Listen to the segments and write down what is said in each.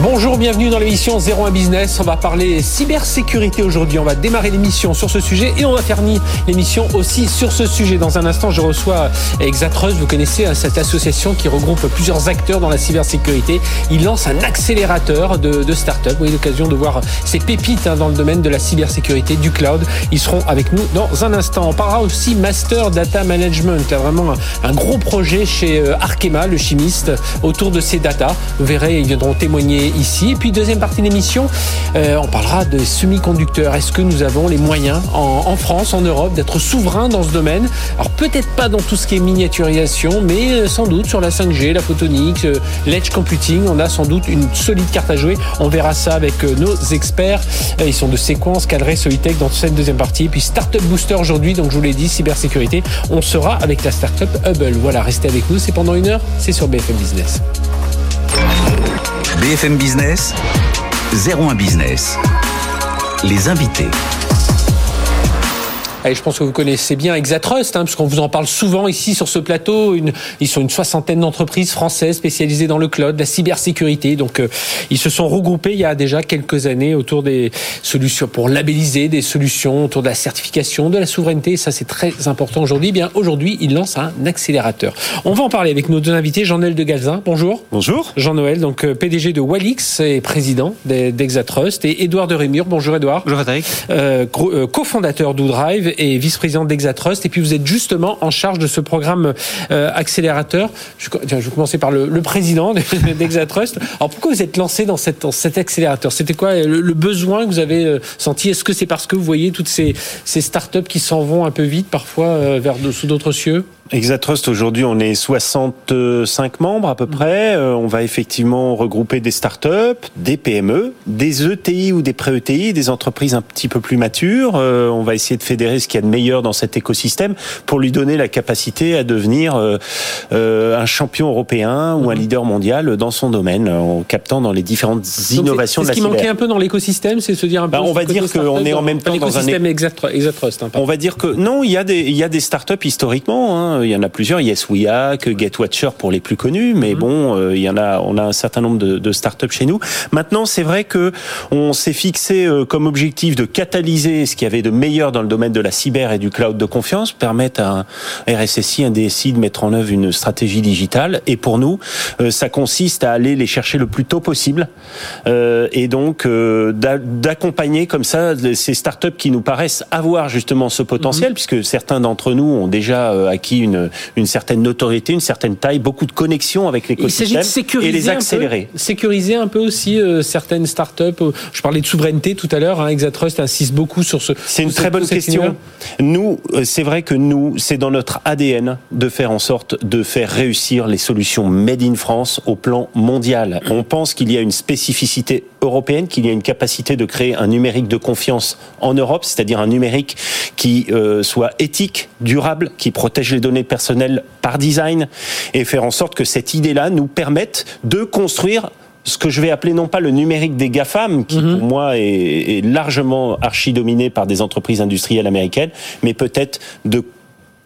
Bonjour, bienvenue dans l'émission 01 Business. On va parler cybersécurité aujourd'hui. On va démarrer l'émission sur ce sujet et on va terminer l'émission aussi sur ce sujet. Dans un instant, je reçois Exatrust. Vous connaissez hein, cette association qui regroupe plusieurs acteurs dans la cybersécurité. Il lance un accélérateur de, de start-up. Vous avez l'occasion de voir ces pépites hein, dans le domaine de la cybersécurité, du cloud. Ils seront avec nous dans un instant. On parlera aussi Master Data Management. Vraiment un, un gros projet chez euh, Arkema, le chimiste, autour de ces data. Vous verrez, ils viendront témoigner ici. Et puis deuxième partie de l'émission, euh, on parlera de semi-conducteurs. Est-ce que nous avons les moyens en, France, en Europe, d'être souverains dans ce domaine? Alors peut-être pas dans tout ce qui est miniaturisation, mais euh, sans doute sur la 5G, la photonique, euh, l'edge computing, on a sans doute une solide carte à jouer. On verra ça avec nos experts. Ils sont de séquence, cadré, Solitech dans cette deuxième partie. Et puis Startup Booster aujourd'hui, donc je vous l'ai dit, cybersécurité. On sera avec la startup Hubble. Voilà, restez avec nous. C'est pendant une heure. C'est sur BFM Business. BFM Business, 01 Business. Les invités. Allez, je pense que vous connaissez bien Exatrust, hein, parce qu'on vous en parle souvent ici sur ce plateau. Une, ils sont une soixantaine d'entreprises françaises spécialisées dans le cloud, la cybersécurité. Donc, euh, ils se sont regroupés il y a déjà quelques années autour des solutions pour labelliser des solutions autour de la certification, de la souveraineté. Et ça, c'est très important aujourd'hui. Eh Bien, aujourd'hui, ils lancent un accélérateur. On va en parler avec nos deux invités. Jean-Noël de Galzin, bonjour. Bonjour. Jean-Noël, donc euh, PDG de Walix et président d'Exatrust. Et Édouard de Rémur, bonjour Édouard. Bonjour Frédéric. Euh, euh, cofondateur d'Oudrive et vice-président d'Exatrust. Et puis vous êtes justement en charge de ce programme euh, accélérateur. Je, tiens, je vais commencer par le, le président d'Exatrust. Alors pourquoi vous êtes lancé dans, dans cet accélérateur? C'était quoi euh, le, le besoin que vous avez euh, senti? Est-ce que c'est parce que vous voyez toutes ces, ces startups qui s'en vont un peu vite parfois vers sous d'autres cieux? Exatrust, aujourd'hui, on est 65 membres à peu près. Euh, on va effectivement regrouper des startups, des PME, des ETI ou des pré-ETI, des entreprises un petit peu plus matures. Euh, on va essayer de fédérer ce qu'il y a de meilleur dans cet écosystème pour lui donner la capacité à devenir euh, euh, un champion européen ou un leader mondial dans son domaine, en captant dans les différentes innovations de ce la qui manquait un peu dans l'écosystème, c'est de se dire un peu. Bah, on va dire qu'on est en même temps dans un é- l'écosystème Exatru- Exatrust. hein. On va dire que non, il y a des il y a des startups historiquement. Hein, il y en a plusieurs. Yes We Hack, GetWatcher pour les plus connus, mais bon, euh, il y en a. On a un certain nombre de, de startups chez nous. Maintenant, c'est vrai que on s'est fixé euh, comme objectif de catalyser ce qu'il y avait de meilleur dans le domaine de la cyber et du cloud de confiance, permettre à un RSSI, un DSI de mettre en œuvre une stratégie digitale. Et pour nous, euh, ça consiste à aller les chercher le plus tôt possible euh, et donc euh, d'a- d'accompagner comme ça ces startups qui nous paraissent avoir justement ce potentiel, Mhm. puisque certains d'entre nous ont déjà euh, acquis une, une certaine notoriété, une certaine taille, beaucoup de connexions avec Il s'agit l'écosystème de sécuriser et les un peu- accélérer. sécuriser un peu aussi euh, certaines startups. Je parlais de souveraineté tout à l'heure. Hein, Exatrust insiste beaucoup sur ce. C'est une très bonne question. Nous, euh, c'est vrai que nous, c'est dans notre ADN de faire en sorte de faire réussir les solutions made in France au plan mondial. On pense qu'il y a une spécificité européenne, qu'il y a une capacité de créer un numérique de confiance en Europe, c'est-à-dire un numérique qui euh, soit éthique, durable, qui protège les données personnelles par design, et faire en sorte que cette idée-là nous permette de construire ce que je vais appeler non pas le numérique des GAFAM, qui pour moi est, est largement archi-dominé par des entreprises industrielles américaines, mais peut-être de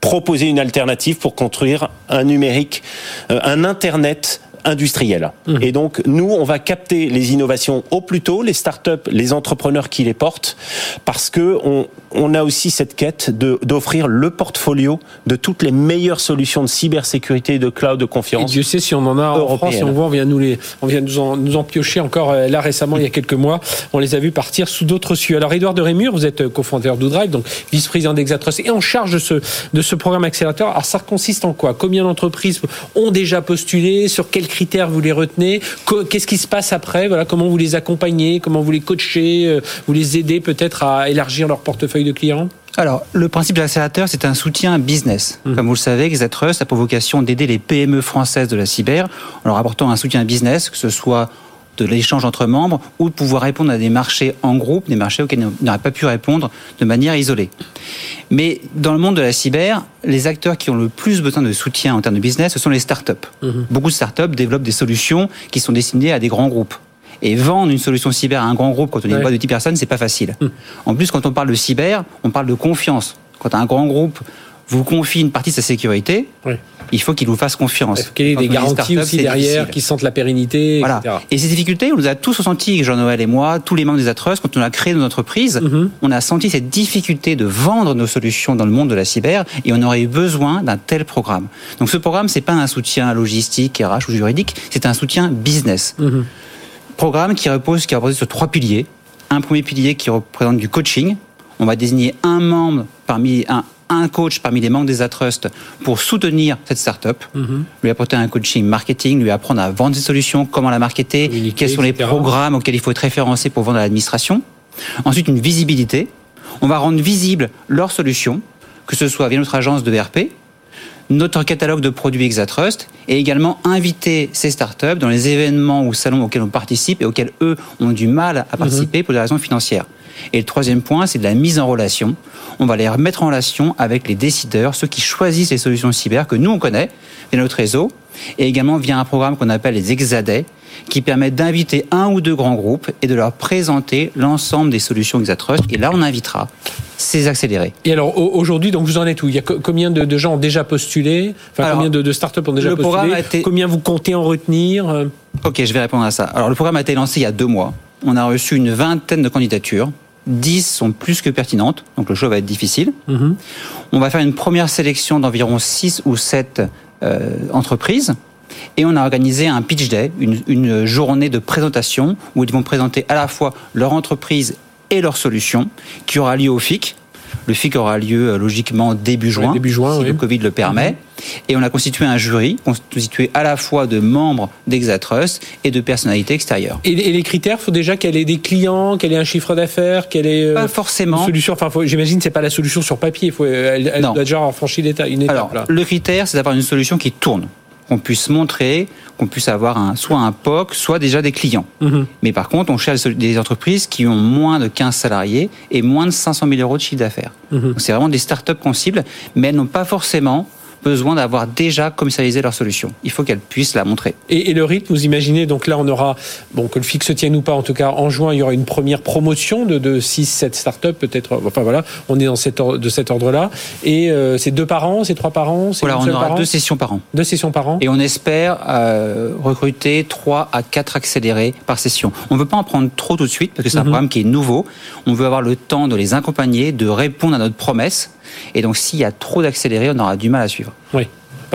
proposer une alternative pour construire un numérique, euh, un Internet industriel. Et donc, nous, on va capter les innovations au plus tôt, les startups, les entrepreneurs qui les portent, parce que on, on a aussi cette quête d'offrir le portfolio de toutes les meilleures solutions de cybersécurité et de cloud de Et confiance. Dieu sait si on en a en. France. Et on voit, on vient nous les, on vient nous en, nous en piocher encore euh, là récemment, il y a quelques mois. On les a vus partir sous d'autres cieux. Alors, Édouard de Rémur, vous êtes euh, cofondateur d'Oudrive, donc vice-président d'Exatrust et en charge de ce, de ce programme accélérateur. Alors, ça consiste en quoi? Combien d'entreprises ont déjà postulé? Sur quel critères vous les retenez Qu'est-ce qui se passe après Voilà, comment vous les accompagnez Comment vous les coachez euh, Vous les aidez peut-être à élargir leur portefeuille de clients? Alors, le principe de l'accélérateur, c'est un soutien business. Mmh. Comme vous le savez, Exatrust a pour vocation d'aider les PME françaises de la cyber en leur apportant un soutien business, que ce soit de l'échange entre membres ou de pouvoir répondre à des marchés en groupe, des marchés auxquels on n'aurait pas pu répondre de manière isolée. Mais dans le monde de la cyber, les acteurs qui ont le plus besoin de soutien en termes de business, ce sont les startups. Mmh. Beaucoup de startups développent des solutions qui sont destinées à des grands groupes. Et vendre une solution cyber à un grand groupe quand on est une boîte de 10 personnes, c'est pas facile. Mmh. En plus, quand on parle de cyber, on parle de confiance. Quand un grand groupe vous confie une partie de sa sécurité, il faut qu'il vous fasse confiance. Il faut qu'il y ait des garanties aussi derrière, qui sentent la pérennité, voilà. Et ces difficultés, on nous a tous ressenti, Jean-Noël et moi, tous les membres des Atrus, quand on a créé notre entreprise, mhm. on a senti cette difficulté de vendre nos solutions dans le monde de la cyber et on aurait eu besoin d'un tel programme. Donc ce programme, c'est pas un soutien logistique, RH ou juridique, c'est un soutien business. Mhm. Programme qui repose, qui repose sur trois piliers. Un premier pilier qui représente du coaching. On va désigner un membre parmi un, un coach parmi les membres des Atrust pour soutenir cette startup, mhm. lui apporter un coaching marketing, lui apprendre à vendre ses solutions, comment la marketer, quels sont les programmes auxquels il faut être référencé pour vendre à l'administration. Ensuite, une visibilité. On va rendre visible leurs solutions, que ce soit via notre agence de VRP, notre catalogue de produits Exatrust et également inviter ces startups dans les événements ou salons auxquels on participe et auxquels eux ont du mal à participer mhm. pour des raisons financières. Et le troisième point, c'est de la mise en relation. On va les remettre en relation avec les décideurs, ceux qui choisissent les solutions cyber que nous on connaît via notre réseau, et également via un programme qu'on appelle les Exadets, qui permet d'inviter un ou deux grands groupes et de leur présenter l'ensemble des solutions Exatrust. Et là, on invitera ces accélérés. Et alors aujourd'hui, donc vous en êtes où? Il y a combien de, gens ont déjà postulé? Enfin, combien de, startups ont déjà postulé Combien vous comptez en retenir? Ok, je vais répondre à ça. Alors le programme a été lancé il y a deux mois. On a reçu une vingtaine de candidatures. 10 sont plus que pertinentes, donc le choix va être difficile. Mhm. On va faire une première sélection d'environ 6 ou 7 euh, entreprises. Et on a organisé un pitch day, une, une, journée de présentation où ils vont présenter à la fois leur entreprise et leur solution, qui aura lieu au FIC, le FIC aura lieu euh, logiquement début juin, début juin si le Covid le permet. Et on a constitué un jury, constitué à la fois de membres d'Exatrust et de personnalités extérieures. Et, les critères, il faut déjà qu'elle ait des clients, qu'elle ait un chiffre d'affaires, qu'elle ait euh, pas forcément. Une solution. Enfin, j'imagine c'est pas la solution sur papier. Faut, elle, elle doit déjà avoir franchi une étape. Alors, le critère, c'est d'avoir une solution qui tourne qu'on puisse montrer, qu'on puisse avoir un, soit un POC, soit déjà des clients. Mhm. Mais par contre, on cherche des entreprises qui ont moins de 15 salariés et moins de 500 000 euros de chiffre d'affaires. Mhm. C'est vraiment des startups qu'on cible, mais elles n'ont pas forcément besoin d'avoir déjà commercialisé leur solution. Il faut qu'elles puissent la montrer. Et, le rythme, vous imaginez, donc là, on aura, bon, que le fixe tienne ou pas, en tout cas, en juin, il y aura une première promotion de, de 6, 7 startups, peut-être. Enfin voilà, on est dans cette de cet ordre-là. Et euh, c'est deux par an, c'est trois par an Voilà, on aura deux sessions par an. Deux sessions par an. Et on espère euh, recruter 3 à 4 accélérés par session. On ne veut pas en prendre trop tout de suite, parce que c'est un mhm. programme qui est nouveau. On veut avoir le temps de les accompagner, de répondre à notre promesse et donc, s'il y a trop d'accélérés, on aura du mal à suivre. Oui.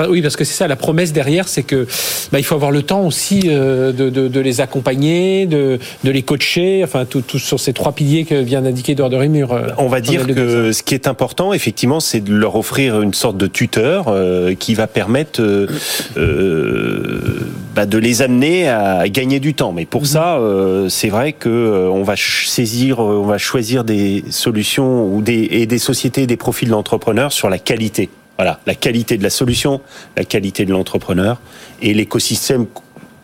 Oui, parce que c'est ça, la promesse derrière, c'est que bah, il faut avoir le temps aussi euh, de, de, de, les accompagner, de, de les coacher, enfin tout, tout, sur ces trois piliers que vient d'indiquer Eduard de Rémur. Euh, On va dire que ce qui est important, effectivement, c'est de leur offrir une sorte de tuteur euh, qui va permettre bah, de les amener à gagner du temps. Mais pour mhm. ça, c'est vrai que on va saisir, on va choisir des solutions ou des, et des sociétés, des profils d'entrepreneurs sur la qualité. Voilà, la qualité de la solution, la qualité de l'entrepreneur et l'écosystème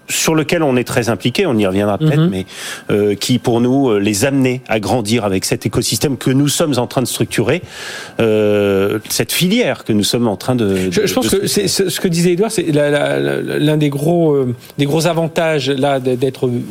sur lequel on est très impliqué, on y reviendra peut-être, mhm. mais euh, qui pour nous euh, les amener à grandir avec cet écosystème que nous sommes en train de structurer, euh, cette filière que nous sommes en train de. je, pense que c'est ce que disait Edouard, c'est l'un des gros euh, des gros avantages là d'être euh,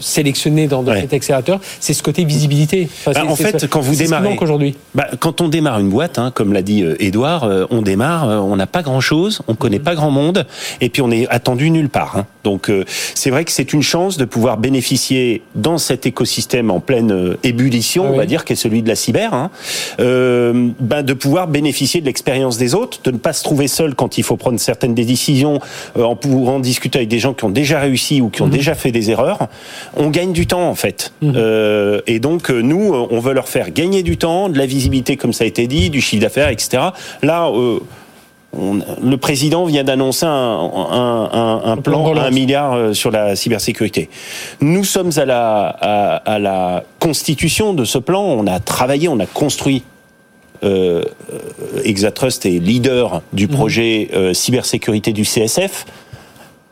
sélectionné dans, dans cet accélérateur, c'est ce côté visibilité. Bah, en fait, quand vous démarrez, aujourd'hui, bah, quand on démarre une boîte, hein, comme l'a dit Edouard, on démarre, on n'a pas grand chose, on connaît mhm. pas grand monde, et puis on est attendu nulle part. Hein. Donc donc euh, c'est vrai que c'est une chance de pouvoir bénéficier dans cet écosystème en pleine euh, ébullition, ah on va dire, qui est celui de la cyber, hein, euh, ben, de pouvoir bénéficier de l'expérience des autres, de ne pas se trouver seul quand il faut prendre certaines décisions, en pouvant discuter avec des gens qui ont déjà réussi ou qui ont mhm. déjà fait des erreurs. On gagne du temps en fait, mhm. et donc nous, on veut leur faire gagner du temps, de la visibilité comme ça a été dit, du chiffre d'affaires, etc. Là le président vient d'annoncer un, plan à un milliard euh, sur la cybersécurité. Nous sommes à la, à, la constitution de ce plan. On a travaillé, on a construit euh, Exatrust est leader du mhm. projet euh, cybersécurité du CSF.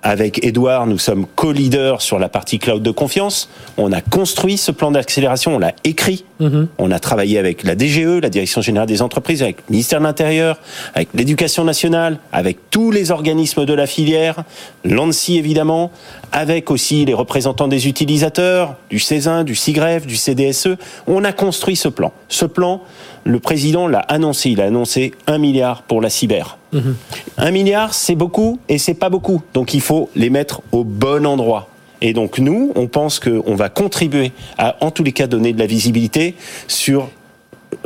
Avec Edouard, nous sommes co-leaders sur la partie cloud de confiance. On a construit ce plan d'accélération, on l'a écrit. Mhm. On a travaillé avec la DGE, la Direction générale des entreprises, avec le ministère de l'Intérieur, avec l'éducation nationale, avec tous les organismes de la filière, l'ANSI évidemment, avec aussi les représentants des utilisateurs, du CESIN, du CIGREF, du CDSE. On a construit ce plan. Ce plan, le président l'a annoncé. Il a annoncé un milliard pour la cyber. Mhm. Un milliard, c'est beaucoup et c'est pas beaucoup. Donc il faut les mettre au bon endroit. Et donc nous, on pense qu'on va contribuer à, en tous les cas, donner de la visibilité sur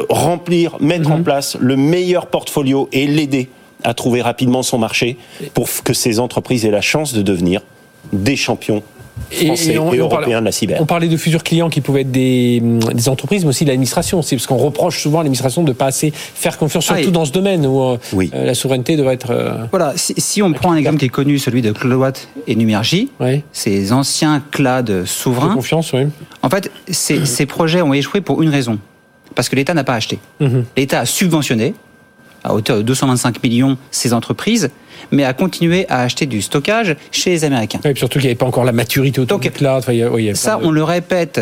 remplir, mettre en mhm. place le meilleur portfolio et l'aider à trouver rapidement son marché pour que ces entreprises aient la chance de devenir des champions français et, on, de la cyber. On parlait de futurs clients qui pouvaient être des, des entreprises, mais aussi de l'administration. C'est parce qu'on reproche souvent à l'administration de ne pas assez faire confiance, ah, surtout dans ce domaine où euh, la souveraineté doit être. Euh, voilà, si, on prend un exemple qui est connu, celui de Cloudwatt et Numergy, ces anciens clouds souverains. De confiance, oui. En fait, ces, projets ont échoué pour une raison. Parce que l'État n'a pas acheté. Mhm. L'État a subventionné à hauteur de 225 millions ces entreprises, mais à continuer à acheter du stockage chez les Américains. Et surtout qu'il n'y avait pas encore la maturité autour Donc, ça, on le répète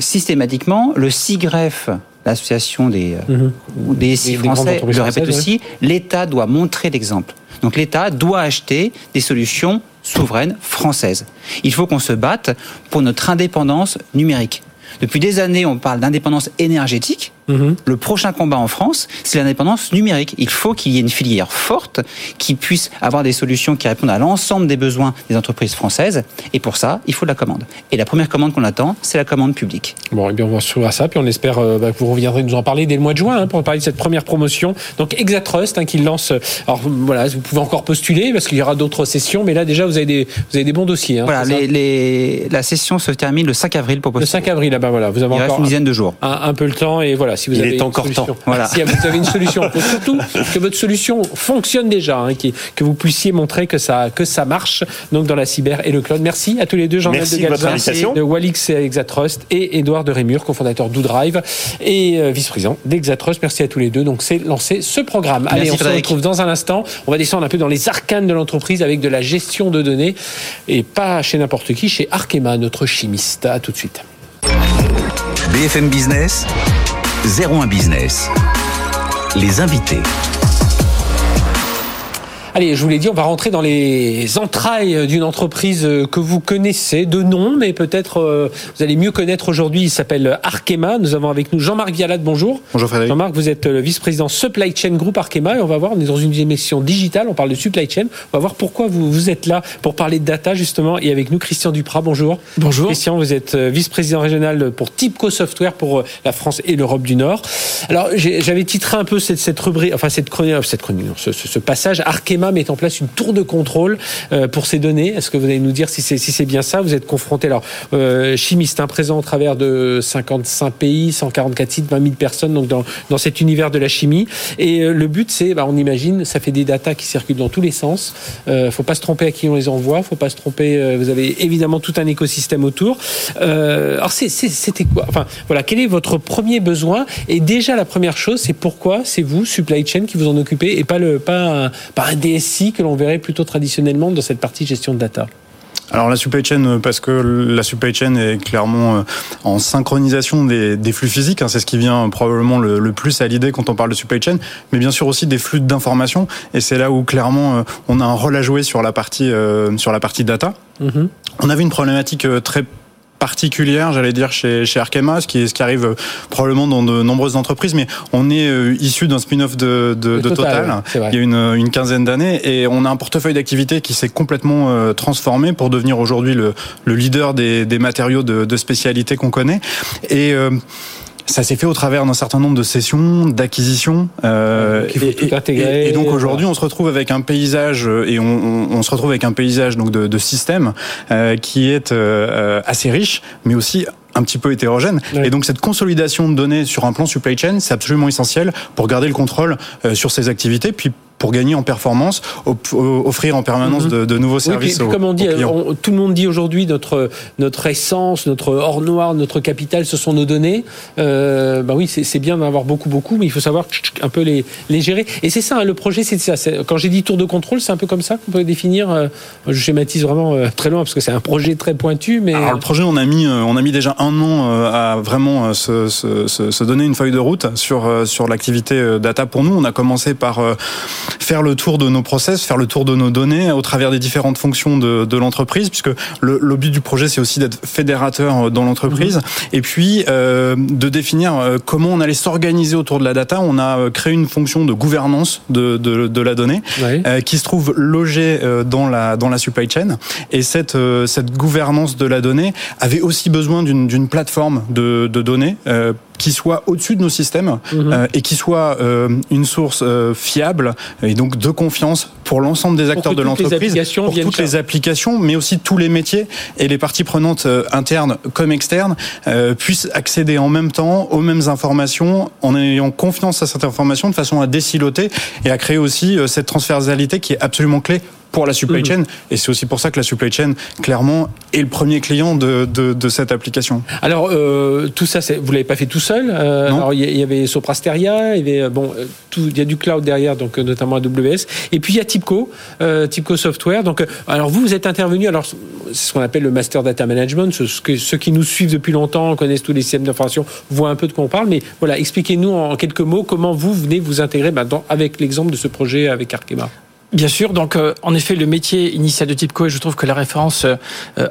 systématiquement. Le SIGREF, l'association des, mhm. des SI français, le répète aussi, l'État doit montrer l'exemple. Donc l'État doit acheter des solutions souveraines françaises. Il faut qu'on se batte pour notre indépendance numérique. Depuis des années, on parle d'indépendance énergétique. Mhm. Le prochain combat en France, c'est l'indépendance numérique. Il faut qu'il y ait une filière forte qui puisse avoir des solutions qui répondent à l'ensemble des besoins des entreprises françaises. Et pour ça, il faut de la commande. Et la première commande qu'on attend, c'est la commande publique. Bon, et bien on va suivre ça, puis on espère euh, bah, que vous reviendrez nous en parler dès le mois de juin hein, pour parler de cette première promotion. Donc Exatrust hein, qui lance. Alors voilà, vous pouvez encore postuler parce qu'il y aura d'autres sessions, mais là déjà vous avez des, vous avez des bons dossiers. Hein, voilà, les, la session se termine le 5 avril pour postuler. Le 5 avril, là, bas voilà, vous avez Il encore reste une dizaine de jours. Un, peu le temps et voilà, si vous avez encore temps. Voilà. Si vous avez une solution, faut surtout que votre solution fonctionne déjà, hein, que vous puissiez montrer que ça, que ça marche. Donc dans la cyber et le cloud. Merci à tous les deux, Jean-Noël de Galza, de Walix et Exatrust, et Edouard de Rémur, cofondateur d'Oudrive et euh, vice-président d'Exatrust. Merci à tous les deux. Donc c'est lancé ce programme. Allez, on se retrouve dans un instant. On va descendre un peu dans les arcanes de l'entreprise avec de la gestion de données et pas chez n'importe qui, chez Arkema, notre chimiste. À tout de suite. BFM Business, 01 Business. Les invités. Allez, je vous l'ai dit, on va rentrer dans les entrailles d'une entreprise que vous connaissez de nom, mais peut-être euh, vous allez mieux connaître aujourd'hui. Il s'appelle Arkema. Nous avons avec nous Jean-Marc Vialat. Bonjour. Bonjour Frédéric. Jean-Marc, vous êtes le vice-président Supply Chain Group Arkema et on va voir, on est dans une émission digitale, on parle de supply chain. On va voir pourquoi vous, vous êtes là pour parler de data justement. Et avec nous, Christian Duprat. Bonjour. Bonjour. Christian, vous êtes euh, vice-président régional pour Tipco Software pour euh, la France et l'Europe du Nord. Alors, j'avais titré un peu cette, cette rubrique, enfin cette chronique, cette chronique, ce, ce, ce passage. Arkema met en place une tour de contrôle euh, pour ces données. Est-ce que vous allez nous dire si c'est si c'est bien ça? Vous êtes confronté alors euh, chimiste, un présent au travers de 55 pays, 144 sites, 20 000 personnes donc dans dans cet univers de la chimie. Et euh, le but c'est, bah, on imagine, ça fait des datas qui circulent dans tous les sens. Euh, faut pas se tromper à qui on les envoie. Faut pas se tromper. vous avez évidemment tout un écosystème autour. alors c'était quoi? Enfin voilà, quel est votre premier besoin? Et déjà la première chose, c'est pourquoi c'est vous supply chain qui vous en occupez et pas le pas un, pas un DSI que l'on verrait plutôt traditionnellement dans cette partie gestion de data alors la supply chain, euh, parce que la supply chain est clairement euh, en synchronisation des, flux physiques, hein, c'est ce qui vient probablement le, plus à l'idée quand on parle de supply chain, mais bien sûr aussi des flux d'informations, et c'est là où clairement euh, on a un rôle à jouer sur la partie sur la partie data. Mm-hmm. On avait une problématique très particulière, j'allais dire, chez, chez Arkema, ce qui, ce qui arrive euh, probablement dans de nombreuses entreprises, mais on est euh, issu d'un spin-off de, de, de, Total, il y a une, une quinzaine d'années, et on a un portefeuille d'activités qui s'est complètement euh, transformé pour devenir aujourd'hui le, le leader des, des matériaux de, de spécialité qu'on connaît. Et ça s'est fait au travers d'un certain nombre de sessions, d'acquisitions. Euh, et, et, donc aujourd'hui, on se retrouve avec un paysage euh, et on, on, se retrouve avec un paysage donc de, de systèmes euh, qui est euh, assez riche, mais aussi un petit peu hétérogène. Et donc cette consolidation de données sur un plan supply chain, c'est absolument essentiel pour garder le contrôle sur ces activités, puis pour gagner en performance, offrir en permanence mhm. de, nouveaux services. Oui, comme on dit, tout le monde dit aujourd'hui notre notre essence, notre or noir, notre capital, ce sont nos données. Euh, bah oui, c'est bien d'en avoir beaucoup, beaucoup, mais il faut savoir un peu les, les gérer. Et c'est ça, hein, le projet, c'est ça. Quand j'ai dit tour de contrôle, c'est un peu comme ça qu'on peut définir. Euh, je schématise vraiment euh, très loin parce que c'est un projet très pointu. Mais Alors, le projet, on a mis, euh, on a mis déjà un an à vraiment se, se, se, donner une feuille de route sur sur l'activité data. Pour nous, on a commencé par faire le tour de nos process, faire le tour de nos données au travers des différentes fonctions de, de l'entreprise, puisque le, le, but du projet, c'est aussi d'être fédérateur dans l'entreprise, mhm. et puis euh, de définir comment on allait s'organiser autour de la data. On a créé une fonction de gouvernance de, de, de la donnée euh, qui se trouve logée euh, dans la dans la supply chain. Et cette euh, cette gouvernance de la donnée avait aussi besoin d'une plateforme de, de données qui soit au-dessus de nos systèmes mhm. euh, et qui soit euh, une source euh, fiable et donc de confiance pour l'ensemble des acteurs de l'entreprise, pour toutes les applications, mais aussi tous les métiers et les parties prenantes internes comme externes puissent accéder en même temps aux mêmes informations en ayant confiance à cette information de façon à déciloter et à créer aussi cette transversalité qui est absolument clé pour la supply mhm. chain. Et c'est aussi pour ça que la supply chain, clairement, est le premier client de, de, de cette application. Alors, euh, tout ça, vous l'avez pas fait tout seul. Euh, alors, il y avait Soprasteria, il y avait, euh, bon, euh, il y a du cloud derrière, donc notamment AWS. Et puis, il y a Tipco, euh, Tipco Software. Donc, alors, vous, vous êtes intervenu, alors, c'est ce qu'on appelle le Master Data Management. Ce, que, ceux qui nous suivent depuis longtemps, connaissent tous les systèmes d'information, voient un peu de quoi on parle. Mais voilà, expliquez-nous en quelques mots comment vous venez vous intégrer bah, dans, avec l'exemple de ce projet avec Arkema. Bien sûr, donc euh, en effet le métier initial de Tipco et je trouve que la référence euh,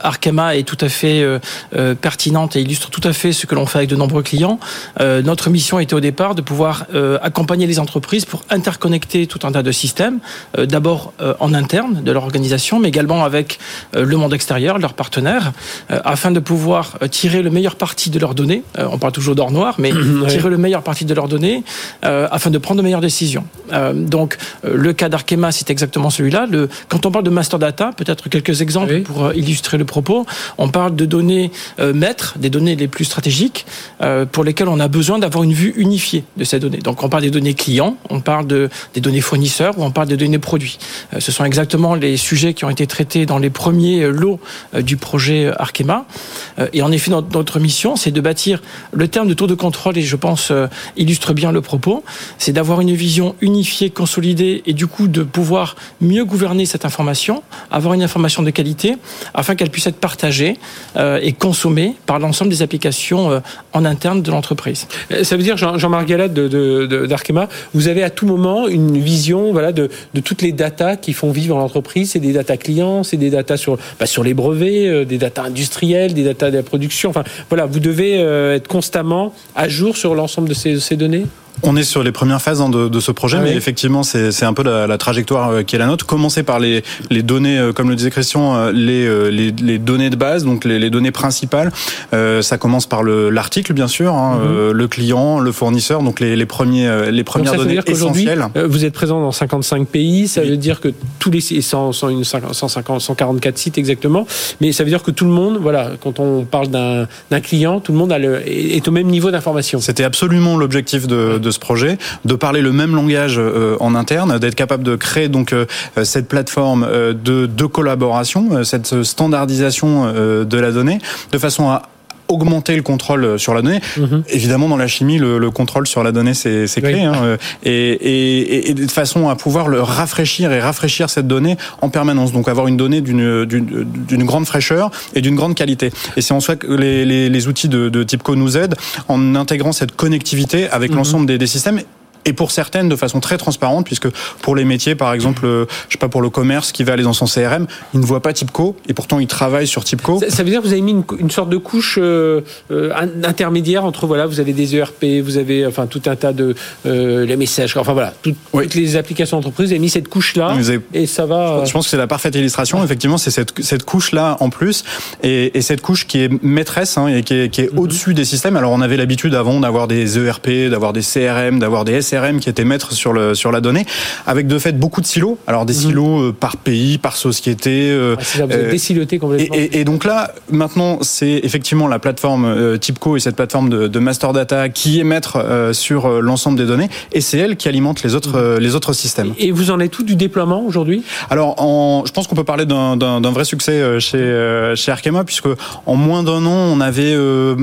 Arkema est tout à fait euh, pertinente et illustre tout à fait ce que l'on fait avec de nombreux clients. notre mission était au départ de pouvoir accompagner les entreprises pour interconnecter tout un tas de systèmes, d'abord en interne de leur organisation, mais également avec le monde extérieur, leurs partenaires, afin de pouvoir tirer le meilleur parti de leurs données. on parle toujours d'or noir, mais tirer le meilleur parti de leurs données afin de prendre de meilleures décisions. donc le cas d'Arkema, c'est exactement celui-là. quand on parle de master data, peut-être quelques exemples pour euh, illustrer le propos. On parle de données euh, maîtres, des données les plus stratégiques, euh, pour lesquelles on a besoin d'avoir une vue unifiée de ces données. Donc on parle des données clients, on parle de, des données fournisseurs ou on parle des données produits. ce sont exactement les sujets qui ont été traités dans les premiers lots du projet Arkema. et en effet, notre mission, c'est de bâtir le terme de tour de contrôle, et je pense illustre bien le propos, c'est d'avoir une vision unifiée, consolidée, et du coup de pouvoir mieux gouverner cette information, avoir une information de qualité, afin qu'elle puisse être partagée euh, et consommée par l'ensemble des applications euh, en interne de l'entreprise. Euh, ça veut dire, Jean-Marc Galette d'Arkema, de, vous avez à tout moment une vision voilà, de, toutes les datas qui font vivre l'entreprise. C'est des datas clients, c'est des datas sur, bah, sur les brevets, des datas industrielles, des datas de la production. Enfin, voilà, vous devez être constamment à jour sur l'ensemble de ces données? On est sur les premières phases hein, de, ce projet, ah mais effectivement, c'est un peu la, trajectoire euh, qui est la nôtre. Commencer par les, les données, euh, comme le disait Christian, euh, les, les, données de base, donc les, données principales. ça commence par l'article, bien sûr, hein, mhm. le client, le fournisseur, donc les, premiers, les premières donc ça données essentielles. Vous êtes présent dans 55 pays, ça veut dire que tous les 100, 150, 144 sites exactement, mais ça veut dire que tout le monde, voilà, quand on parle d'un client, tout le monde a le, est au même niveau d'information. C'était absolument l'objectif de de ce projet, de parler le même langage euh, en interne, d'être capable de créer donc euh, cette plateforme euh, de, de collaboration, cette standardisation de la donnée, de façon à augmenter le contrôle sur la donnée. Mhm. Évidemment, dans la chimie, le, contrôle sur la donnée, c'est clé. Hein, et, et, et, de façon à pouvoir le rafraîchir et rafraîchir cette donnée en permanence. Donc avoir une donnée d'une grande fraîcheur et d'une grande qualité. Et c'est en soi que les, les, les outils de, de TIPCO nous aident en intégrant cette connectivité avec mhm. l'ensemble des, des systèmes et pour certaines de façon très transparente, puisque pour les métiers, par exemple, euh, je sais pas pour le commerce qui va aller dans son CRM, il ne voit pas Tipco et pourtant il travaille sur Tipco. Ça, veut dire que vous avez mis une, sorte de couche euh, euh, intermédiaire entre voilà, vous avez des ERP, vous avez enfin tout un tas de les messages, enfin voilà, toutes les applications d'entreprise, vous avez mis cette couche là et ça va. Je pense que c'est la parfaite illustration. Effectivement, c'est cette, cette couche là en plus et, et, cette couche qui est maîtresse hein, et qui est, qui est mhm. au-dessus des systèmes. Alors on avait l'habitude avant d'avoir des ERP, d'avoir des CRM, d'avoir des SRM CRM qui étaient maîtres sur le sur la donnée, avec de fait beaucoup de silos. Alors des mhm. silos euh, par pays, par société. Euh, vous êtes désiloté complètement. Et, et, donc là, maintenant, c'est effectivement la plateforme Tipco et cette plateforme de, de master data qui est maître sur l'ensemble des données, et c'est elle qui alimente les autres mhm. les autres systèmes. Et vous en êtes tout du déploiement aujourd'hui? Alors, en, je pense qu'on peut parler d'un vrai succès chez chez Arkema, puisque en moins d'un an, on avait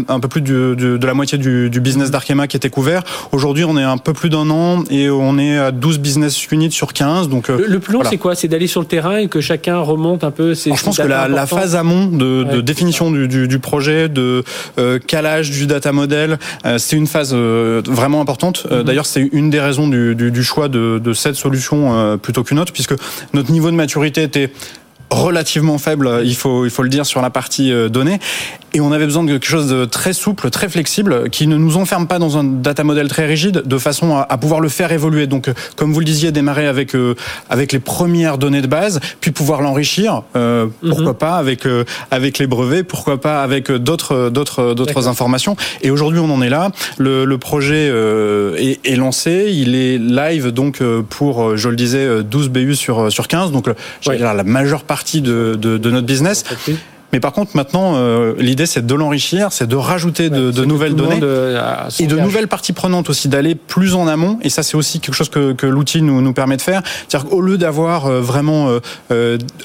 un peu plus de, de la moitié du, du business d'Arkema qui était couvert. Aujourd'hui, on est un peu plus d'un an et on est à 12 business units sur 15. Donc, le, le plus long, c'est quoi? C'est d'aller sur le terrain et que chacun remonte un peu ses. je pense que la, la, phase amont de, de définition du, du, du, projet, de euh, calage du data model, euh, c'est une phase euh, vraiment importante. Mhm. D'ailleurs, c'est une des raisons du, du choix de, de cette solution plutôt qu'une autre, puisque notre niveau de maturité était relativement faible, il faut, il faut le dire, sur la partie euh, donnée. Et on avait besoin de quelque chose de très souple, très flexible, qui ne nous enferme pas dans un data model très rigide, de façon à, pouvoir le faire évoluer. Donc, euh, comme vous le disiez, démarrer avec euh, avec les premières données de base, puis pouvoir l'enrichir. Euh, pourquoi mhm. pas avec avec les brevets, pourquoi pas avec d'autres d'autres d'autres informations. Et aujourd'hui, on en est là. Le, le projet est, est, lancé, il est live donc pour, je le disais, 12 BU sur sur 15. Donc, la majeure partie de, de, notre business. Mais par contre, maintenant, euh, l'idée, c'est de l'enrichir, c'est de rajouter de, de nouvelles données euh, et de nouvelles parties prenantes aussi, d'aller plus en amont. Et ça, c'est aussi quelque chose que, que l'outil nous, nous permet de faire. C'est-à-dire qu'au lieu d'avoir euh, vraiment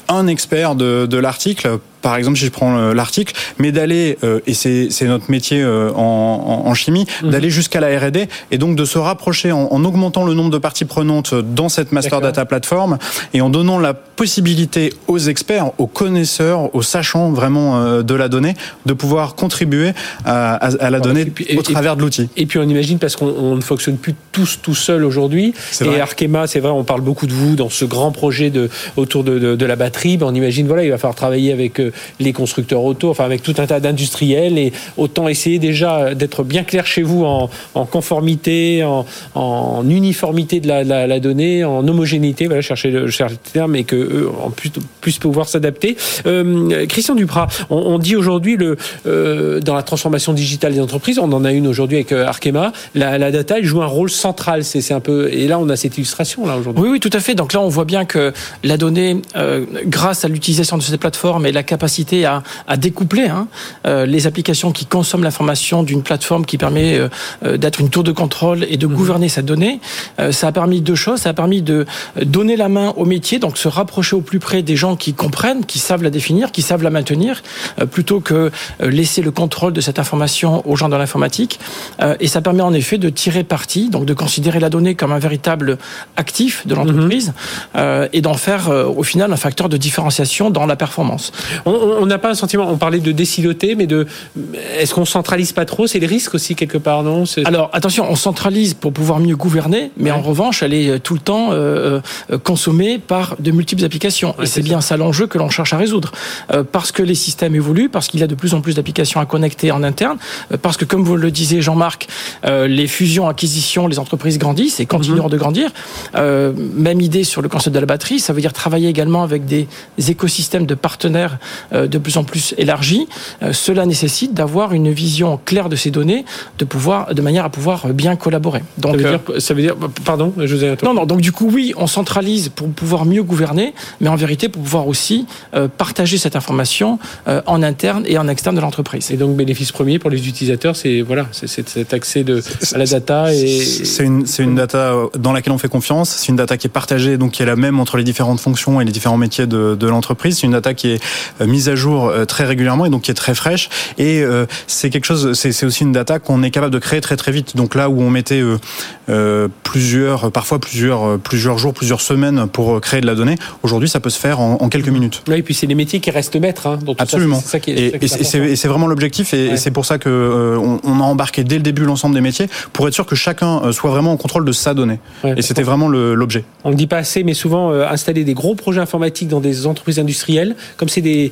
un expert de, de l'article, par exemple, si je prends l'article, mais d'aller, et c'est notre métier en, en, chimie, mhm. d'aller jusqu'à la R&D et donc de se rapprocher en, en, augmentant le nombre de parties prenantes dans cette master data plateforme et en donnant la possibilité aux experts, aux connaisseurs, aux sachants vraiment euh, de la donnée, de pouvoir contribuer à, la donnée au travers de l'outil. Et puis on imagine parce qu'on ne fonctionne plus tous tout seul aujourd'hui. Et Arkema, c'est vrai, on parle beaucoup de vous dans ce grand projet de, autour de, de, la batterie. On imagine, voilà, il va falloir travailler avec euh, les constructeurs auto, enfin avec tout un tas d'industriels et autant essayer déjà d'être bien clair chez vous en, conformité, en, uniformité de la, donnée, en homogénéité, voilà, chercher le, chercher le terme, et que en plus, plus pouvoir s'adapter. Euh, Christian Duprat, on, dit aujourd'hui le euh, dans la transformation digitale des entreprises, on en a une aujourd'hui avec euh, Arkema, la, data elle joue un rôle central. C'est un peu et là on a cette illustration là aujourd'hui. Oui, oui, tout à fait. Donc là on voit bien que la donnée, grâce à l'utilisation de cette plateforme et la capacité à, à découpler hein, les applications qui consomment l'information d'une plateforme qui permet d'être une tour de contrôle et de mhm. gouverner cette donnée, ça a permis deux choses. Ça a permis de donner la main au métier, donc se rapprocher au plus près des gens qui comprennent, qui savent la définir, qui savent la maintenir, euh, plutôt que euh, laisser le contrôle de cette information aux gens dans l'informatique. Euh, et ça permet en effet de tirer parti, donc de considérer la donnée comme un véritable actif de l'entreprise mhm. et d'en faire au final un facteur de différenciation dans la performance. On n'a pas un sentiment, on parlait de déciloter, mais de est-ce qu'on centralise pas trop? C'est le risque aussi quelque part, non? Alors attention, on centralise pour pouvoir mieux gouverner, mais en revanche, elle est tout le temps consommée par de multiples applications et c'est bien ça l'enjeu que l'on cherche à résoudre. Euh, parce que les systèmes évoluent, parce qu'il y a de plus en plus d'applications à connecter en interne, euh, parce que comme vous le disiez Jean-Marc, euh, les fusions, acquisitions, les entreprises grandissent et continueront mhm. de grandir. même idée sur le concept de la batterie, ça veut dire travailler également avec des écosystèmes de partenaires de plus en plus élargis. cela nécessite d'avoir une vision claire de ces données, de pouvoir, de manière à pouvoir bien collaborer. Donc, ça veut dire, ça veut dire pardon, José. Non, non. Donc du coup, oui, on centralise pour pouvoir mieux gouverner, mais en vérité pour pouvoir aussi euh, partager cette information euh, en interne et en externe de l'entreprise. Et donc bénéfice premier pour les utilisateurs, c'est voilà, c'est cet accès de, à la data et c'est une c'est une data dans laquelle on fait confiance. C'est une data qui est partagée, donc qui est la même entre les différentes fonctions et les différents métiers de, de l'entreprise. C'est une data qui est euh, mise à jour très régulièrement et donc qui est très fraîche. Et c'est quelque chose, c'est aussi une data qu'on est capable de créer très très vite. Donc là où on mettait plusieurs, parfois plusieurs plusieurs jours, plusieurs semaines pour créer de la donnée, aujourd'hui ça peut se faire en, quelques minutes. Oui, et puis c'est les métiers qui restent maîtres. Hein, Absolument. Ça, qui est, et, c'est vraiment l'objectif, et, c'est pour ça que euh, on, a embarqué dès le début l'ensemble des métiers pour être sûr que chacun euh, soit vraiment en contrôle de sa donnée. et c'était vraiment l'objet. On ne dit pas assez, mais souvent euh, installer des gros projets informatiques dans des entreprises industrielles, comme c'est des,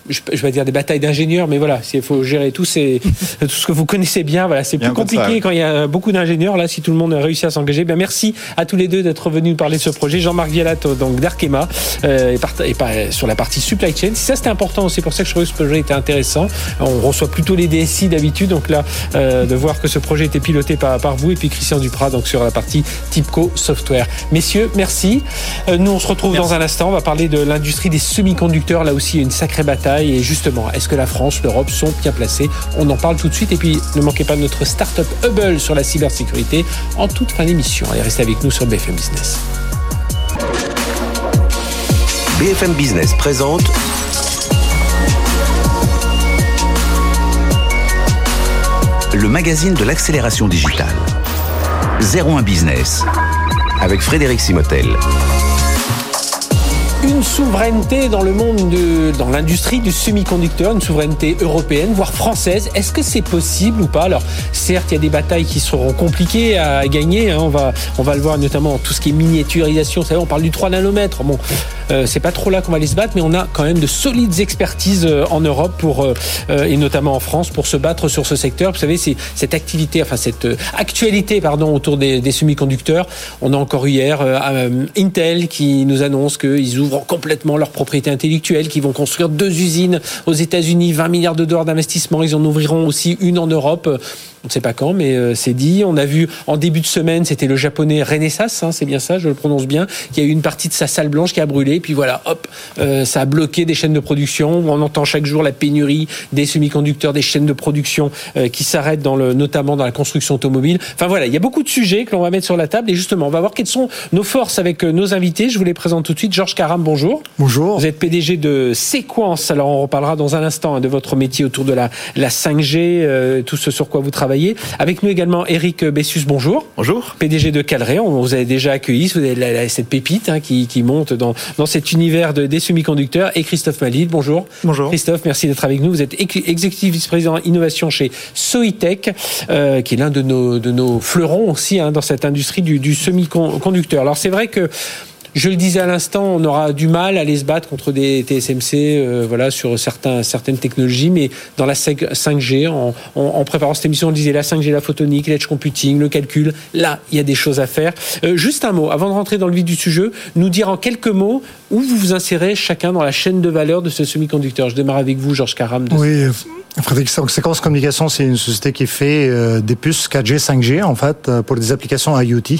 je, je vais dire des batailles d'ingénieurs, mais voilà, il faut gérer tout, ces, tout ce que vous connaissez bien. Voilà, c'est plus compliqué quand il y a beaucoup d'ingénieurs. Là, si tout le monde a réussi à s'engager, bien merci à tous les deux d'être venus nous parler de ce projet. Jean-Marc Vialato, donc d'Arkema, euh, et, et, sur la partie supply chain. Ça, c'était important. C'est pour ça que je trouvais que ce projet était intéressant. On reçoit plutôt les DSI d'habitude, donc là, euh, de voir que ce projet était piloté par, par vous et puis Christian Duprat, donc sur la partie Tipco Software. Messieurs, merci. Euh, nous, on se retrouve dans un instant. On va parler de l'industrie des semi-conducteurs. Là aussi, une sacrée bataille. Et justement, est-ce que la France, l'Europe sont bien placées? On en parle tout de suite. Et puis, ne manquez pas notre startup Hubble sur la cybersécurité en toute fin d'émission. Allez, restez avec nous sur BFM Business. BFM Business présente le magazine de l'accélération digitale. 01 Business avec Frédéric Simotel une souveraineté dans le monde de, dans l'industrie du semi-conducteur, une souveraineté européenne, voire française. Est-ce que c'est possible ou pas? Alors, certes, il y a des batailles qui seront compliquées à gagner. Hein. On va, le voir notamment tout ce qui est miniaturisation. Vous on parle du 3 nanomètres. C'est pas trop là qu'on va aller se battre, mais on a quand même de solides expertises euh, en Europe pour euh, et notamment en France pour se battre sur ce secteur. Vous savez, c'est cette activité, enfin cette actualité, pardon, autour des, des semi-conducteurs. On a encore hier Intel qui nous annonce qu'ils ouvrent complètement leur propriété intellectuelle, qui vont construire deux usines aux États-Unis, 20 milliards de dollars d'investissement. Ils en ouvriront aussi une en Europe. On ne sait pas quand, mais euh, c'est dit. On a vu en début de semaine, c'était le japonais Renesas, hein, c'est bien ça, je le prononce bien, qui a eu une partie de sa salle blanche qui a brûlé. Puis voilà, hop, euh, ça a bloqué des chaînes de production. On entend chaque jour la pénurie des semi-conducteurs, des chaînes de production euh, qui s'arrêtent dans le, notamment dans la construction automobile. Enfin voilà, il y a beaucoup de sujets que l'on va mettre sur la table et justement, on va voir quelles sont nos forces avec nos invités. Je vous les présente tout de suite. Georges Caram, bonjour. Bonjour. Vous êtes PDG de Sequence. Alors on reparlera dans un instant hein, de votre métier autour de la, la 5G, tout ce sur quoi vous travaillez. Avec nous également Eric Bessus, bonjour. Bonjour. PDG de Calré, on vous a déjà accueilli, vous avez cette pépite hein, qui, qui, monte dans, dans cet univers de, des semi-conducteurs. Et Christophe Malid, bonjour. Bonjour. Christophe, merci d'être avec nous. Vous êtes exécutif vice-président innovation chez Soitec, euh, qui est l'un de nos, de nos fleurons aussi hein, dans cette industrie du, du semi-conducteur. Alors c'est vrai que je le disais à l'instant, on aura du mal à aller se battre contre des TSMC euh, voilà, sur certains, certaines technologies, mais dans la 5G, en, en, préparant cette émission, on disait la 5G, la photonique, l'edge computing, le calcul, là, il y a des choses à faire. Euh, juste un mot, avant de rentrer dans le vif du sujet, nous dire en quelques mots où vous vous insérez chacun dans la chaîne de valeur de ce semi-conducteur. Je démarre avec vous, Georges Caram. oui, Frédéric Séquence Communication, c'est une société qui fait euh, des puces 4G, 5G en fait euh, pour des applications IoT.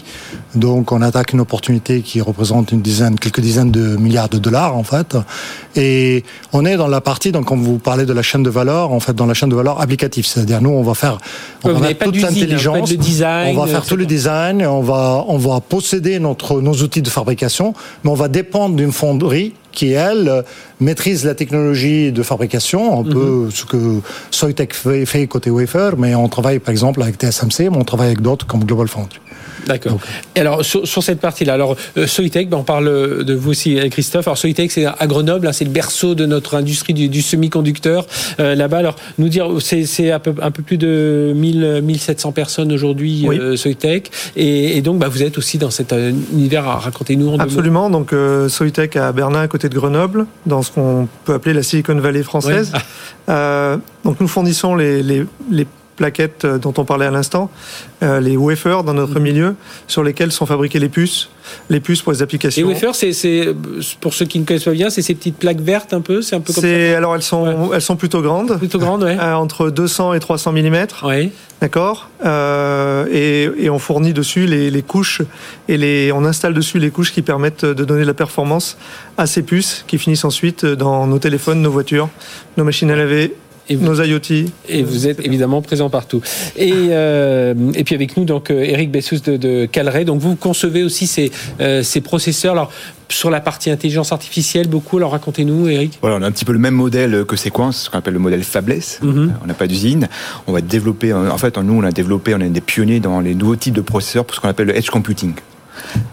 Donc on attaque une opportunité qui représente une dizaine, quelques dizaines de milliards de dollars en fait. Et on est dans la partie donc quand vous parlez de la chaîne de valeur, en fait dans la chaîne de valeur applicative, c'est-à-dire nous on va faire on va toute l'intelligence, on va faire tout le design, on va on va posséder notre nos outils de fabrication, mais on va dépendre d'une fonderie qui, elle, maîtrise la technologie de fabrication, un peu mhm. ce que Soitec fait côté wafer, mais on travaille par exemple avec TSMC, mais on travaille avec d'autres comme Global Foundry. D'accord. Et alors sur, cette partie-là, alors euh, Soitec, ben, on parle de vous aussi, Christophe. Alors Soitec, c'est à Grenoble, hein, c'est le berceau de notre industrie du, semi-conducteur euh, là-bas. Alors nous dire, c'est un peu, un peu plus de 1000, 1700 personnes aujourd'hui, oui. Euh, Soitec, et, donc bah, vous êtes aussi dans cet univers. Racontez-nous en Absolument. Donc Soitec à Bernin, à côté de Grenoble, dans ce qu'on peut appeler la Silicon Valley française. donc nous fournissons les, les, les plaquettes euh, dont on parlait à l'instant, euh, les wafers dans notre mhm. milieu, sur lesquels sont fabriquées les puces, les puces pour les applications. Les wafers, c'est pour ceux qui ne connaissent pas bien, c'est ces petites plaques vertes un peu, c'est un peu comme ça. Alors elles sont elles sont plutôt grandes, plutôt grandes, ouais. Euh, entre 200 et 300 mm. Oui. D'accord. et, et, on fournit dessus les, les, couches et les on installe dessus les couches qui permettent de donner de la performance à ces puces qui finissent ensuite dans nos téléphones, nos voitures, nos machines à laver et vous, nos IoT. Et vous êtes évidemment présent partout. Et, euh, et puis avec nous, donc, Eric euh, Bessous de, de Calray. Donc, vous concevez aussi ces, euh, ces processeurs. Alors, sur la partie intelligence artificielle, beaucoup. Alors, racontez-nous, Eric. Voilà, on a un petit peu le même modèle que Sequence, ce qu'on appelle le modèle fabless. Mhm. On n'a pas d'usine. On va développer, en fait, nous, on a développé, on est des pionniers dans les nouveaux types de processeurs pour ce qu'on appelle le edge computing.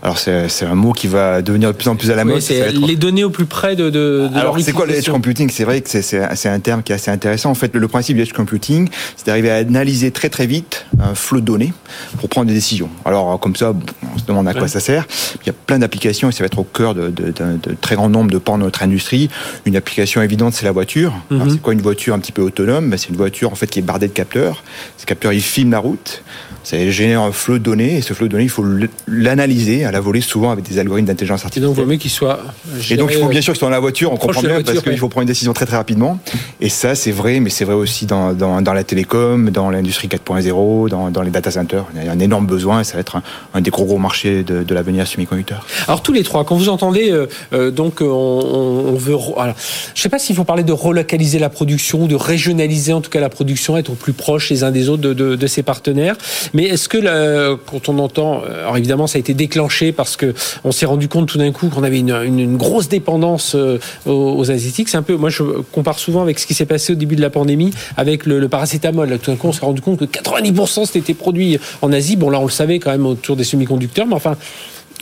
Alors c'est un mot qui va devenir de plus en plus à la mode. c'est les données au plus près de, de, de Alors c'est quoi le edge computing? C'est vrai que c'est un terme qui est assez intéressant. En fait, le, principe du edge computing, c'est d'arriver à analyser très très vite un flot de données pour prendre des décisions. Alors comme ça, on se demande à quoi ça sert. Il y a plein d'applications et ça va être au cœur de, de, de, très grand nombre de pans de notre industrie. Une application évidente, c'est la voiture. Mhm. C'est quoi une voiture un petit peu autonome? Ben, C'est une voiture en fait qui est bardée de capteurs. Ces capteurs, ils filment la route. Ça génère un flot de données et ce flot de données, il faut l'analyser à la volée, souvent avec des algorithmes d'intelligence artificielle. Et donc, il vaut mieux. Et donc, il faut bien sûr qu'il soit dans la voiture, on comprend bien, parce qu'il faut prendre une décision très très rapidement. Et ça, c'est vrai, mais c'est vrai aussi dans, dans, dans, la télécom, dans l'industrie 4.0, dans, dans, les data centers. Il y a un énorme besoin et ça va être un, des gros gros marchés de, de l'avenir semi-conducteur. Alors, tous les trois, quand vous entendez, euh, euh, donc, on, on, veut. Alors, je ne sais pas s'il faut parler de relocaliser la production, de régionaliser en tout cas la production, être plus proche les uns des autres de, de, de ses partenaires. Mais est-ce que quand on entend, euh, alors évidemment ça a été déclenché parce que on s'est rendu compte tout d'un coup qu'on avait une, grosse dépendance euh, aux, asiatiques. C'est un peu, moi je compare souvent avec ce qui s'est passé au début de la pandémie avec le, paracétamol. Tout d'un coup on s'est rendu compte que 90% c'était produit en Asie. Bon là on le savait quand même autour des semi-conducteurs, mais enfin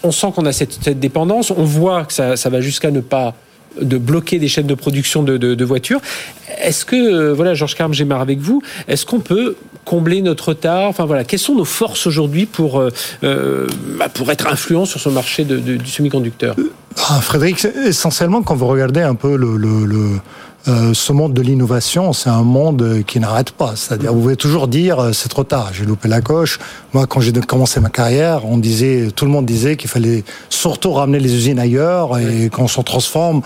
on sent qu'on a cette, dépendance. On voit que ça, va jusqu'à ne pas de bloquer des chaînes de production de, voitures. Est-ce que, euh, voilà, Georges Carme, j'ai marre avec vous, est-ce qu'on peut combler notre retard Enfin voilà, quelles sont nos forces aujourd'hui pour, euh, euh, bah, pour être influents sur ce marché du semi-conducteur? Ah, Frédéric, essentiellement, quand vous regardez un peu le, ce monde de l'innovation, c'est un monde qui n'arrête pas. C'est-à-dire, vous pouvez toujours dire, c'est trop tard, j'ai loupé la coche. Moi, quand j'ai commencé ma carrière, on disait, tout le monde disait qu'il fallait surtout ramener les usines ailleurs et qu'on s'en transforme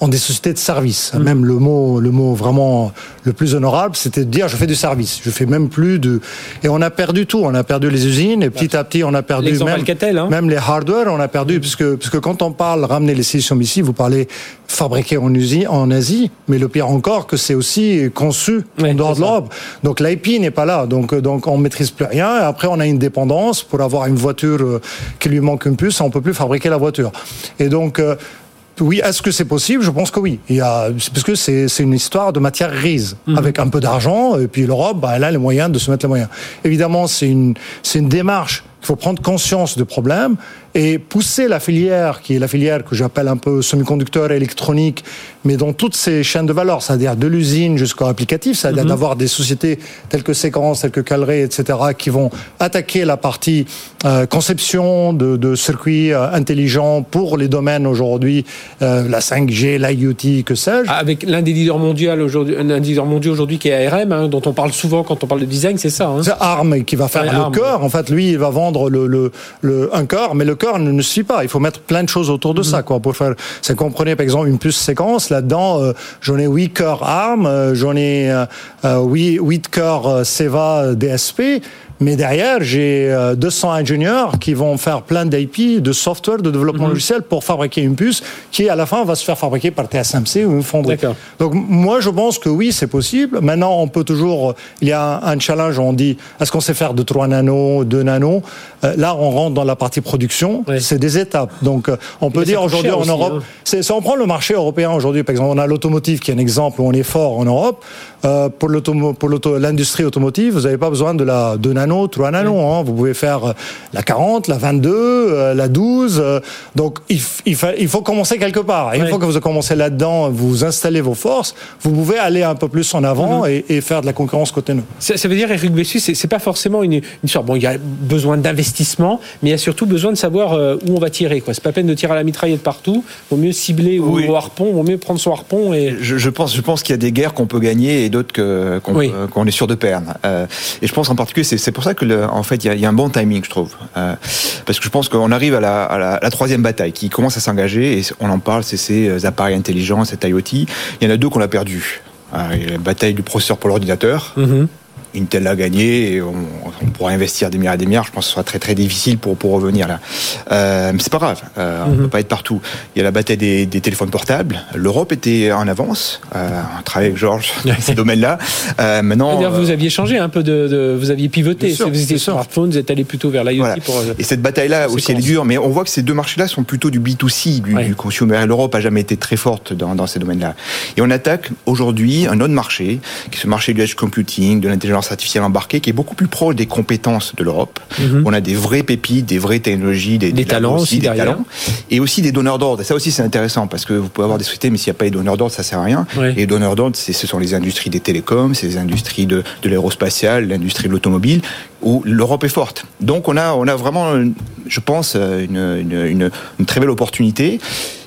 en des sociétés de services. Mm. Même le mot, le mot vraiment le plus honorable, c'était de dire je fais du service. Je fais même plus de. Et on a perdu tout. On a perdu les usines et petit à petit on a perdu même, hein. même les hardware. On a perdu puisque puisque quand on parle ramener les solutions ici, vous parlez fabriquer en Asie, en Asie, mais le pire encore que c'est aussi conçu en dehors de l'Europe. Donc l'IP n'est pas là. Donc donc on maîtrise plus rien. Et après on a une dépendance pour avoir une voiture euh, qui lui manque une puce, on peut plus fabriquer la voiture. Et donc euh, oui, est-ce que c'est possible? Je pense que oui. Il y a, parce que c'est, une histoire de matière grise, mhm. avec un peu d'argent, et puis l'Europe, bah, elle a les moyens de se mettre les moyens. Évidemment, c'est une, c'est une démarche il faut prendre conscience du problème et pousser la filière, qui est la filière que j'appelle un peu semi-conducteur électronique, mais dans toutes ces chaînes de valeur, c'est-à-dire de l'usine jusqu'au applicatif, c'est-à-dire mhm. d'avoir des sociétés telles que Séquence, telles que Calré, etc., qui vont attaquer la partie euh, conception de, de circuits euh, intelligents pour les domaines aujourd'hui, euh, la 5G, l'IoT, que sais-je. Avec l'un des leaders mondiaux aujourd'hui, un leader mondial aujourd'hui qui est ARM, hein, dont on parle souvent quand on parle de design, c'est ça. Hein. C'est ARM qui va faire le cœur. En fait, lui, il va vendre le, le, un cœur, mais le cœur ne, suffit pas. Il faut mettre plein de choses autour de ça, quoi, pour faire. C'est comprenez par exemple une puce séquence. Là-dedans, euh, j'en ai 8 cœurs ARM, euh, j'en ai euh, 8, 8 cœurs Seva DSP. Mais derrière, j'ai 200 euh, ingénieurs qui vont faire plein d'IP, de software, de développement mhm. logiciel pour fabriquer une puce qui, à la fin, va se faire fabriquer par TSMC ou une fonderie. Donc, moi, je pense que oui, c'est possible. Maintenant, on peut toujours. Il y a un, challenge. On dit est-ce qu'on sait faire de 3 nanos, 2 nanos euh, Là, on rentre dans la partie production. C'est des étapes. Donc, euh, on peut dire aujourd'hui en Europe. Hein. Si on prend le marché européen aujourd'hui, par exemple, on a l'automotive qui est un exemple où on est fort en Europe. Euh, pour l'industrie automotive, vous n'avez pas besoin de la 2 nano, 3 nano. Hein. Vous pouvez faire euh, la 40, la 22, euh, la 12. donc il, il, il, faut commencer quelque part. Et une fois que vous commencez là-dedans, vous installez vos forces, vous pouvez aller un peu plus en avant mhm. et, et, faire de la concurrence côté nous. Ça, ça veut dire, Eric Bessus, c'est pas forcément une, une sorte. Bon, il y a besoin d'investissement, mais il y a surtout besoin de savoir où on va tirer. C'est pas peine de tirer à la mitraillette partout. Il vaut mieux cibler au harpon, il vaut mieux prendre son harpon. Et... Je, je pense, je pense qu'il y a des guerres qu'on peut gagner et d'autres qu'on est sûr de perdre. Euh, et je pense en particulier, c'est pour ça que en fait, il y, a un bon timing, je trouve, euh, parce que je pense qu'on arrive à la, troisième bataille qui commence à s'engager et on en parle, c'est ces appareils intelligents, cet IoT. Il y en a deux qu'on a perdu. Euh, la bataille du processeur pour l'ordinateur. Mm-hmm. Intel a gagné et on, on, pourra investir des milliards et des milliards. Je pense que ce sera très très difficile pour, pour revenir là. Euh, mais c'est pas grave, euh, on mhm. peut pas être partout. Il y a la bataille des, des téléphones portables. L'Europe était en avance. Euh, on travaille avec Georges dans ces domaines-là. Euh, maintenant, vous aviez changé un peu de, de vous aviez pivoté. Sûr, vous étiez smartphone, vous êtes allé plutôt vers l'IoT. Pour, euh, et cette bataille-là aussi elle est dure, mais on voit que ces deux marchés-là sont plutôt du B2C, du, du consumer. L'Europe a jamais été très forte dans, dans ces domaines-là. Et on attaque aujourd'hui un autre marché, qui est ce marché du edge computing, de l'intelligence l'intelligence artificielle embarquée qui est beaucoup plus proche des compétences de l'Europe. Mhm. On a des vraies pépites, des vraies technologies, des, Des talents aussi des derrière. talents, et aussi des donneurs d'ordre. Ça aussi, c'est intéressant parce que vous pouvez avoir des sociétés, mais s'il n'y a pas les donneurs d'ordre, ça sert à rien. Et les donneurs d'ordre, c'est- ce sont les industries des télécoms, c'est les industries de, de l'aérospatiale, l'industrie de l'automobile, où l'Europe est forte. Donc on a, on a vraiment, je pense, une, une, une, une très belle opportunité.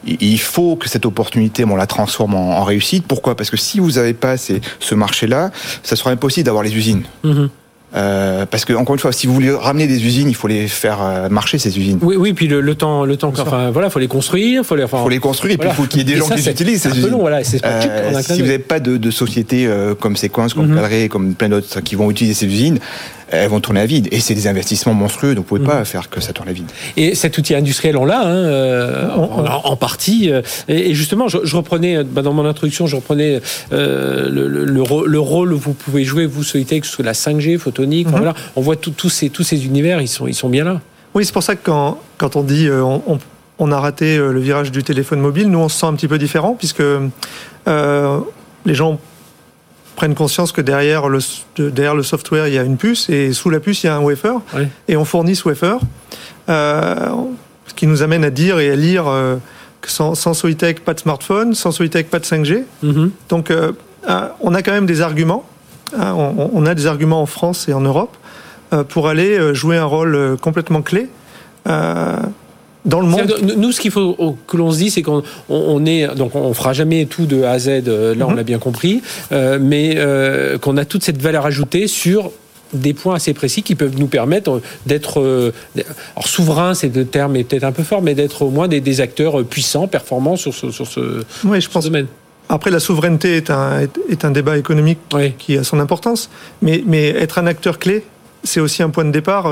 Il faut que cette opportunité, on la transforme en, en réussite. Pourquoi? Parce que si vous n'avez pas ces- ce marché-là, ça sera impossible d'avoir les usines. Mhm. Euh, parce que encore une fois, si vous voulez ramener des usines, il faut les faire euh, marcher ces usines. Oui, oui, puis le, le temps, le temps, enfin voilà, faut les construire, faut les, enfin, Il faut les construire et puis il faut qu'il y ait des Et gens ça, qui les utilisent ces un peu usines. long, voilà, c'est Euh, si vous n'avez pas de, de sociétés euh, comme Sequence, comme Mhm. Cadré, comme plein d'autres qui vont utiliser ces usines, elles vont tourner à vide. Et c'est des investissements monstrueux, donc vous pouvez pas faire que ça tourne à vide. Et cet outil industriel, on l'a, hein, euh, en, en- en partie. euh, Et, justement, je, je reprenais, euh, bah, dans mon introduction, je reprenais euh, le, le- le rô- le rôle où vous pouvez jouer, vous, Solitech, sur la 5G, photonique. Mhm. voilà, on voit tout- tous ces, tous ces univers, ils sont, ils sont bien là. Oui, c'est pour ça que quand, quand on dit euh, on, on- on a raté le virage du téléphone mobile, nous on se sent un petit peu différent puisque euh, les gens prennent conscience que derrière le, derrière le software il y a une puce et sous la puce il y a un wafer et on fournit ce wafer, euh, ce qui nous amène à dire et à lire euh, que sans, sans Soitec pas de smartphone, sans Soitec pas de 5G. Mhm. Donc, euh, on a quand même des arguments. hein, on, on a des arguments en France et en Europe pour aller jouer un rôle complètement clé dans le monde. Nous, ce qu'il faut que l'on se dise, c'est qu'on on- est donc on fera jamais tout de A à Z. euh, Là, on Mhm. l'a bien compris, euh, mais euh, qu'on a toute cette valeur ajoutée sur des points assez précis qui peuvent nous permettre d'être euh, alors souverain c'est le terme est peut-être un peu fort mais d'être au moins des, des acteurs puissants performants sur ce sur ce, Oui, je pense. domaine Après, la souveraineté est un, est, un débat économique Oui. qui a son importance, mais, mais être un acteur clé, c'est aussi un point de départ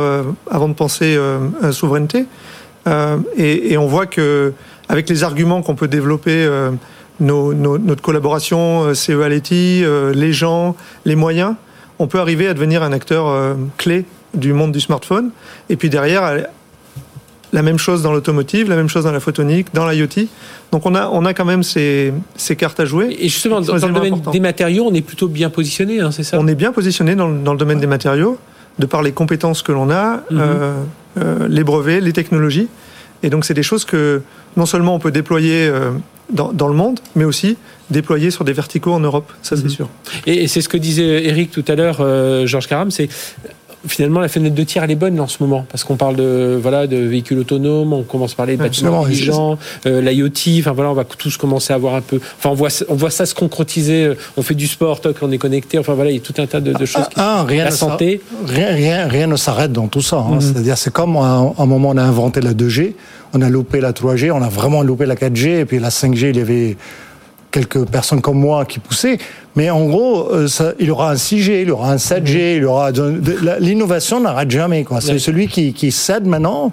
avant de penser à souveraineté. Euh, et, et on voit que avec les arguments qu'on peut développer, euh, nos- nos- notre collaboration, euh, CEALETI, euh, les gens, les moyens, on peut arriver à devenir un acteur clé du monde du smartphone. Et puis derrière, la même chose dans l'automotive, la même chose dans la photonique, dans l'IoT. Donc on a, on a quand même ces, ces cartes à jouer. et justement dans, dans le domaine important. des matériaux on est plutôt bien positionné hein, c'est ça? On est bien positionné dans, le- dans le domaine des matériaux, de par les compétences que l'on a, Mhm. euh, les brevets, les technologies. Et donc, c'est des choses que non seulement on peut déployer euh, dans, dans le monde, mais aussi déployer sur des verticaux en Europe. Ça, c'est Mhm. sûr. Et, et c'est ce que disait Eric tout à l'heure, euh, Georges Caram, c'est finalement la fenêtre de tir elle est bonne en ce moment parce qu'on parle de voilà de véhicules autonomes, on commence à parler de bâtiments intelligents, euh, l'IoT, enfin voilà on va tous commencer à voir un peu, enfin on voit on voit ça se concrétiser, euh, on fait du sport, toc, on est connecté, enfin voilà il y a tout un tas de, de choses. Qui, Ah, rien la santé, Rien, rien, rien ne s'arrête dans tout ça. hein. Mhm. C'est-à-dire, c'est comme à un moment on a inventé la 2G, on a loupé la 3G, on a vraiment loupé la 4G, et puis la 5G, il y avait quelques personnes comme moi qui poussaient. Mais en gros, euh, ça- il y aura un 6G, il y aura un 7G, il y aura la- l'innovation n'arrête jamais. Quoi. C'est celui qui, qui cède maintenant.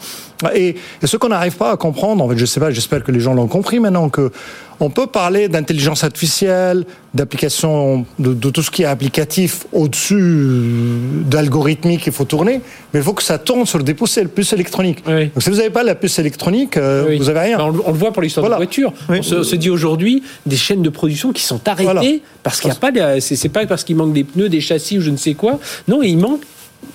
Et, et ce qu'on n'arrive pas à comprendre, en fait, je sais pas, j'espère que les gens l'ont compris maintenant que on peut parler d'intelligence artificielle, d'application, de, de tout ce qui est applicatif au-dessus d'algorithmique qu'il faut tourner, mais il faut que ça tourne sur des puces, puces électroniques. Oui. Donc si vous n'avez pas la puce électronique, euh, Oui. vous n'avez rien. Ben, on, le- on le voit pour l'histoire Voilà. de voiture. Oui. On se, se dit aujourd'hui des chaînes de production qui sont arrêtées Voilà. parce qu'il n'y a pas, c'est pas parce qu'il manque des pneus, des châssis ou je ne sais quoi. Non, il manque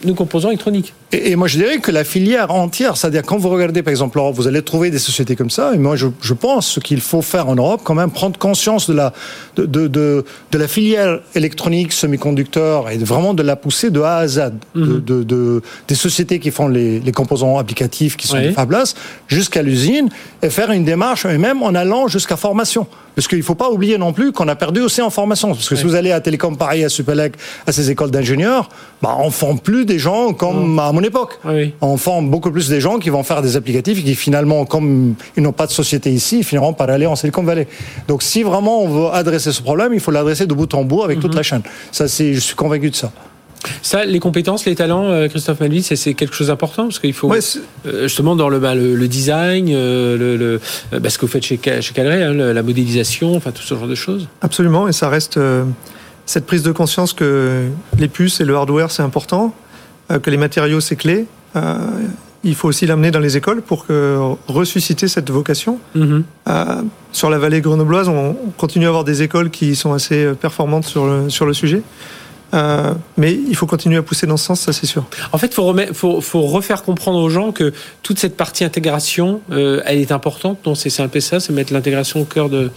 de composants électroniques. Et, et moi, je dirais que la filière entière, c'est-à-dire quand vous regardez, par exemple, l'Europe, vous allez trouver des sociétés comme ça. Et moi, je, je pense qu'il faut faire en Europe, quand même, prendre conscience de la, de, de, de, de la filière électronique, semi-conducteur, et vraiment de la pousser de A à Z. Mhm. de, de- des sociétés qui font les, les composants applicatifs, qui sont Oui. des jusqu'à l'usine, et faire une démarche, et même en allant jusqu'à formation. Parce qu'il ne faut pas oublier non plus qu'on a perdu aussi en formation. Parce que si vous allez à Télécom Paris, à Supélec, à ces écoles d'ingénieurs, bah, on ne forme plus des gens comme à mon époque. Oui. On forme beaucoup plus des gens qui vont faire des applicatifs et qui finalement, comme ils n'ont pas de société ici, ils finiront par aller en Silicon Valley. Donc si vraiment on veut adresser ce problème, il faut l'adresser de bout en bout avec toute la chaîne. Ça, je suis convaincu de ça. Ça, les compétences, les talents, euh, Christophe Malvis, c'est- quelque chose d'important parce qu'il faut Ouais, euh, justement dans le, bah, le, le design, euh, le, le- bah, ce que vous faites chez, chez Calray, hein, la modélisation, enfin tout ce genre de choses. Absolument, et ça reste euh, cette prise de conscience que les puces et le hardware c'est important, euh, que les matériaux c'est clé. Euh, il faut aussi l'amener dans les écoles pour que, ressusciter cette vocation. Mhm. Euh, sur la vallée grenobloise, on, on continue à avoir des écoles qui sont assez performantes sur le, sur le sujet. Euh, mais il faut continuer à pousser dans ce sens, ça c'est sûr. En fait, il faut, faut, faut, refaire comprendre aux gens que toute cette partie intégration, euh, elle est importante. Non, c'est un peu ça, c'est mettre l'intégration au cœur de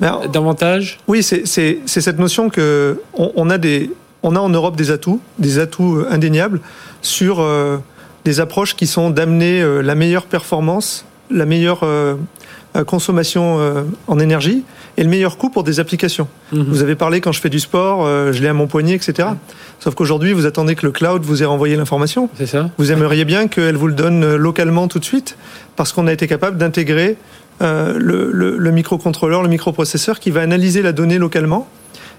davantage. Oui, c'est cette notion que on, a des, on a en Europe des atouts, des atouts euh, indéniables sur euh, des approches qui sont d'amener la meilleure performance, la meilleure consommation en énergie et le meilleur coût pour des applications. Mhm. Vous avez parlé quand je fais du sport, je l'ai à mon poignet, etc. Sauf qu'aujourd'hui, vous attendez que le cloud vous ait renvoyé l'information. C'est ça. Vous aimeriez bien qu'elle vous le donne localement tout de suite, parce qu'on a été capable d'intégrer le, le, microcontrôleur, le microprocesseur qui va analyser la donnée localement.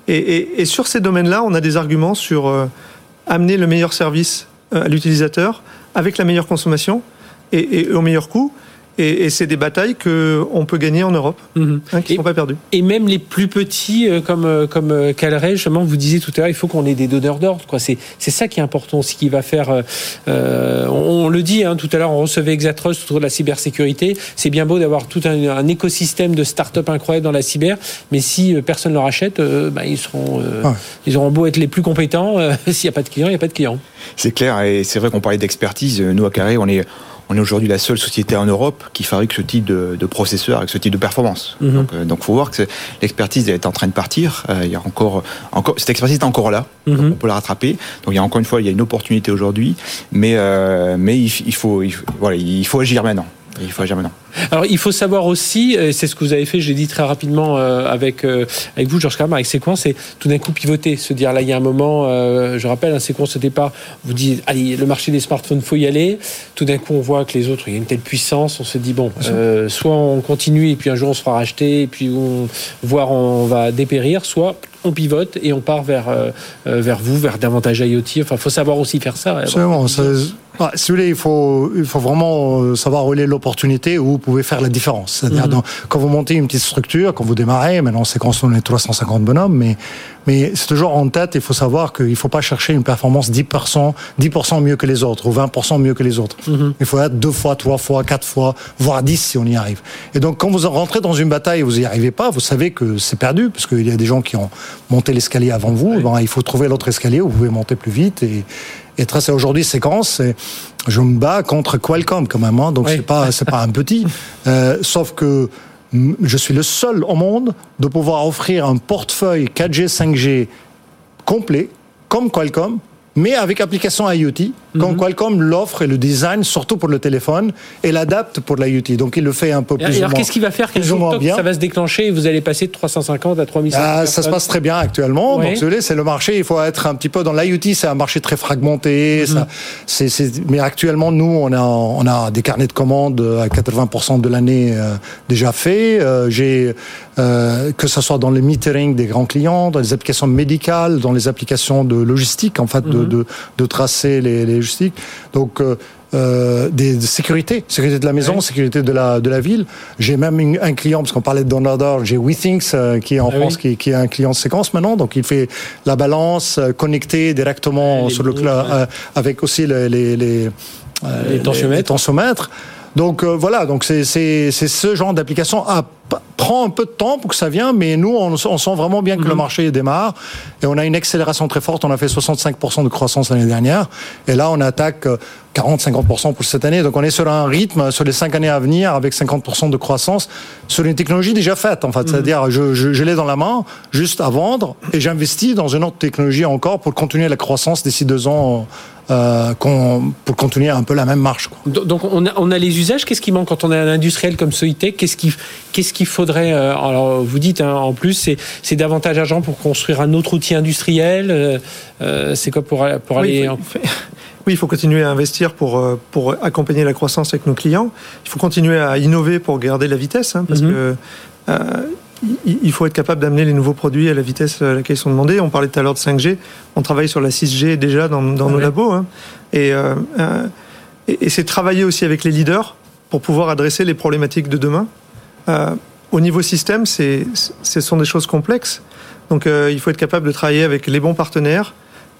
Et, et sur ces domaines-là, on a des arguments sur amener le meilleur service euh, à l'utilisateur avec la meilleure consommation et, et au meilleur coût. Et, c'est des batailles qu'on peut gagner en Europe, mhm. hein, qui ne sont pas perdues. Et même les plus petits, euh, comme, euh, comme Calray, justement, vous disiez tout à l'heure, il faut qu'on ait des donneurs d'ordre. C'est, c'est ça qui est important aussi, qui va faire... on, le dit, hein, tout à l'heure, on recevait Exatrust autour de la cybersécurité. C'est bien beau d'avoir tout un, écosystème de start-up incroyable dans la cyber, mais si personne ne leur achète, bah, ils, seront, ils auront beau être les plus compétents, s'il n'y a pas de clients, il n'y a pas de clients. C'est clair, et c'est vrai qu'on parlait d'expertise. Nous, à Carré, on est, on est aujourd'hui la seule société en Europe qui fabrique ce type de, de processeur avec ce type de performance. Mhm. Donc, il euh, faut voir que l'expertise est en train de partir. Euh, il y a encore, encore, cette expertise est encore là. Mhm. on peut la rattraper. Donc, il y a encore une fois, il y a une opportunité aujourd'hui, mais, euh, mais il, faut, il, voilà, il faut agir maintenant. Il faut agir maintenant. Alors, il faut savoir aussi, c'est ce que vous avez fait, je l'ai dit très rapidement euh, avec, euh, avec vous, Georges Carman, avec Séquence, c'est tout d'un coup pivoter, se dire là, il y a un moment, euh, je rappelle, un Séquence au départ, vous dites, allez, le marché des smartphones, faut y aller. Tout d'un coup, on voit que les autres, il y a une telle puissance, on se dit, bon, soit on continue et puis un jour on se fera racheter et puis on, voire on va dépérir, soit on pivote et on part vers, vers vous, vers davantage IoT. Enfin, il faut savoir aussi faire ça. Absolument. Ah, si vous voulez, il faut, il faut vraiment savoir relayer l'opportunité où pouvez faire la différence. C'est-à-dire, mhm. quand vous montez une petite structure, quand vous démarrez, maintenant c'est quand on est 350 bonhommes, mais, mais c'est toujours en tête, il faut savoir qu'il ne faut pas chercher une performance 10%, 10% mieux que les autres, ou 20% mieux que les autres. Mhm. Il faut être deux fois, trois fois, quatre fois, voire dix si on y arrive. Et donc, quand vous rentrez dans une bataille et vous n'y arrivez pas, vous savez que c'est perdu, parce qu'il y a des gens qui ont monté l'escalier avant vous. il faut trouver l'autre escalier où vous pouvez monter plus vite et, et tracer aujourd'hui séquence je me bats contre Qualcomm quand même, hein, donc c'est pas c'est pas un petit. Euh, sauf que je suis le seul au monde de pouvoir offrir un portefeuille 4G 5G complet comme Qualcomm mais avec application IoT, quand mhm. Qualcomm l'offre et le design, surtout pour le téléphone, et l'adapte pour l'IoT. Donc il le fait un peu plus. alors qu'est-ce qu'il va faire bien. Ça va se déclencher et vous allez passer de 350 à 3500 ah, Ça se passe très bien actuellement. Donc c'est le marché. Il faut être un petit peu dans l'IoT. C'est un marché très fragmenté. Mhm. Ça, mais actuellement, nous, on a, on a des carnets de commandes à 80% de l'année euh, déjà faits. Euh, j'ai euh, que ce soit dans le metering des grands clients, dans les applications médicales, dans les applications de logistique, en fait, de, mhm. de, de, tracer les, les Donc, euh, euh, des, de sécurité, sécurité de la maison, sécurité de la de la ville. J'ai même un client parce qu'on parlait de Donaldor, j'ai WeThings euh, qui est en ah France, qui, qui, est un client de séquence maintenant, donc il fait la balance connecté directement sur le cloud avec aussi les les, les, les tensiomètres. Donc voilà, donc c'est c'est ce genre d'application prend un peu de temps pour que ça vienne, mais nous, on, sent vraiment bien que le mhm. marché démarre et on a une accélération très forte. On a fait 65% de croissance l'année dernière et là, on attaque 40-50% euh, pour cette année. Donc, on est sur un rythme sur les cinq années à venir avec 50% de croissance sur une technologie déjà faite, en fait. Mhm. C'est-à-dire, je, je, l'ai dans la main, juste à vendre et j'investis dans une autre technologie encore pour continuer la croissance d'ici deux ans euh, pour continuer un peu la même marche. Quoi. Donc on a, on a les usages. Qu'est-ce qui manque quand on a un industriel comme Soitec Qu'est-ce qu'il qu'est-ce qu'il faudrait euh, Alors vous dites hein, en plus c'est davantage d'argent pour construire un autre outil industriel. Euh, c'est quoi pour pour aller oui, il faut continuer à investir pour, pour accompagner la croissance avec nos clients. Il faut continuer à innover pour garder la vitesse, hein, parce mhm. que euh, il faut être capable d'amener les nouveaux produits à la vitesse à laquelle ils sont demandés. On parlait tout à l'heure de 5G. On travaille sur la 6G déjà dans, dans nos labos. Hein. Euh, euh, et, et c'est travailler aussi avec les leaders pour pouvoir adresser les problématiques de demain. Euh, au niveau système, c'est, ce sont des choses complexes. Donc il faut être capable de travailler avec les bons partenaires,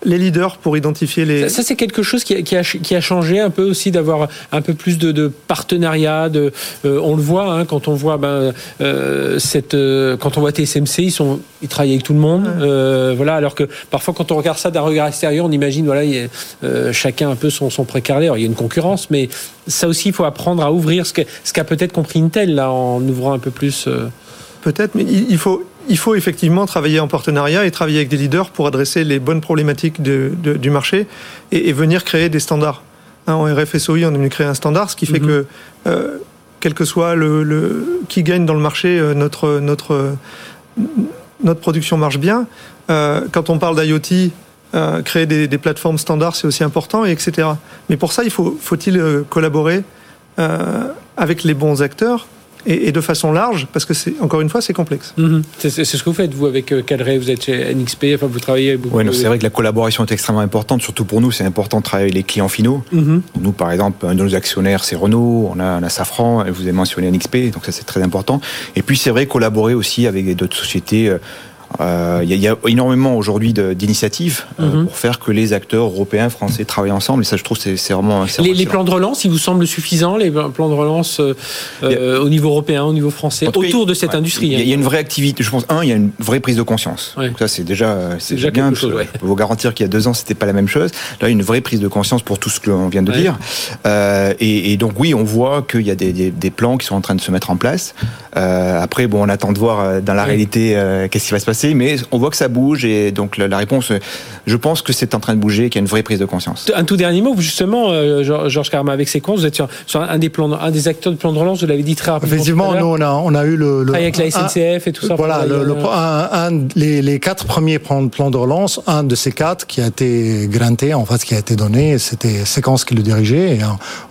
les leaders pour identifier les. Ça, c'est quelque chose qui a, qui, a, qui a, changé un peu aussi d'avoir un peu plus de, de partenariat. De, euh, on le voit hein, quand on voit ben, euh, cette, euh, quand on voit TSMC, ils sont, ils travaillent avec tout le monde. Ouais. voilà, alors que parfois quand on regarde ça d'un regard extérieur, on imagine voilà, il y a, chacun un peu son, son précaré. Alors, il y a une concurrence, mais ça aussi, il faut apprendre à ouvrir ce qu'a ce qu'a peut-être compris Intel là en ouvrant un peu plus. Peut-être, mais il faut il faut effectivement travailler en partenariat et travailler avec des leaders pour adresser les bonnes problématiques de, de, du marché et, et, venir créer des standards. Hein, en RFSOI, on est venu créer un standard, ce qui fait mm -hmm. que, euh, quel que soit le, le, qui gagne dans le marché, euh, notre, notre, notre production marche bien. Euh, quand on parle d'IoT, euh, créer des, des, plateformes standards, c'est aussi important, et etc. Mais pour ça, il faut, faut-il collaborer avec les bons acteurs et, et, de façon large, parce que c'est encore une fois c'est complexe. Mm -hmm. C'est ce que vous faites vous avec Cadré, vous êtes chez NXP, enfin vous travaillez avec beaucoup. Oui, c'est vrai que la collaboration est extrêmement importante, surtout pour nous, c'est important de travailler avec les clients finaux. Mm -hmm. Nous, par exemple, un de nos actionnaires c'est Renault, on a, on a Safran, et vous avez mentionné NXP, donc ça c'est très important. Et puis c'est vrai collaborer aussi avec d'autres sociétés. Euh, il euh, y, y, a énormément aujourd'hui d'initiatives euh, mm -hmm. pour faire que les acteurs européens, français travaillent ensemble. Et ça, je trouve, c'est vraiment. Les, les, plans de relance, ils vous semblent suffisants, les plans de relance euh, a, au niveau européen, au niveau français, autour de cette ouais, industrie Il y, a une vraie activité. Je pense, un, il y a une vraie prise de conscience. Ouais. Donc ça, c'est déjà, c'est déjà bien. Chose, ouais. Je peux vous garantir qu'il y a deux ans, c'était pas la même chose. Là, une vraie prise de conscience pour tout ce que l'on vient de dire. Et, et, donc, oui, on voit qu'il y a des, des, des, plans qui sont en train de se mettre en place. Après, bon, on attend de voir dans la réalité qu'est-ce qui va se passer mais on voit que ça bouge et donc la, la réponse, je pense que c'est en train de bouger, qu'il y a une vraie prise de conscience. Un tout dernier mot, justement, euh, Georges Carma, avec ses comptes, vous êtes sur, sur, un, des plans, un des acteurs de plan de relance, vous l'avez dit très rapidement. Effectivement, nous, on a, on a eu le. le avec la SNCF un, et tout ça. Voilà, le, le, un, un, les, les quatre premiers plans, plans de relance, un de ces quatre qui a été granté, en fait, qui a été donné, c'était Séquence qui le dirigeait, et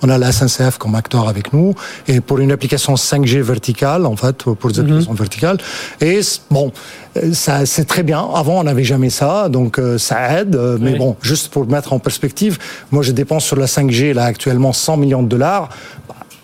on a la SNCF comme acteur avec nous, et pour une application 5G verticale, en fait, pour des applications mm -hmm. verticales. Et bon, ça c'est très bien. Avant, on n'avait jamais ça, donc euh, ça aide. Euh, mais oui. bon, juste pour mettre en perspective, moi, je dépense sur la 5G là actuellement 100 millions de dollars.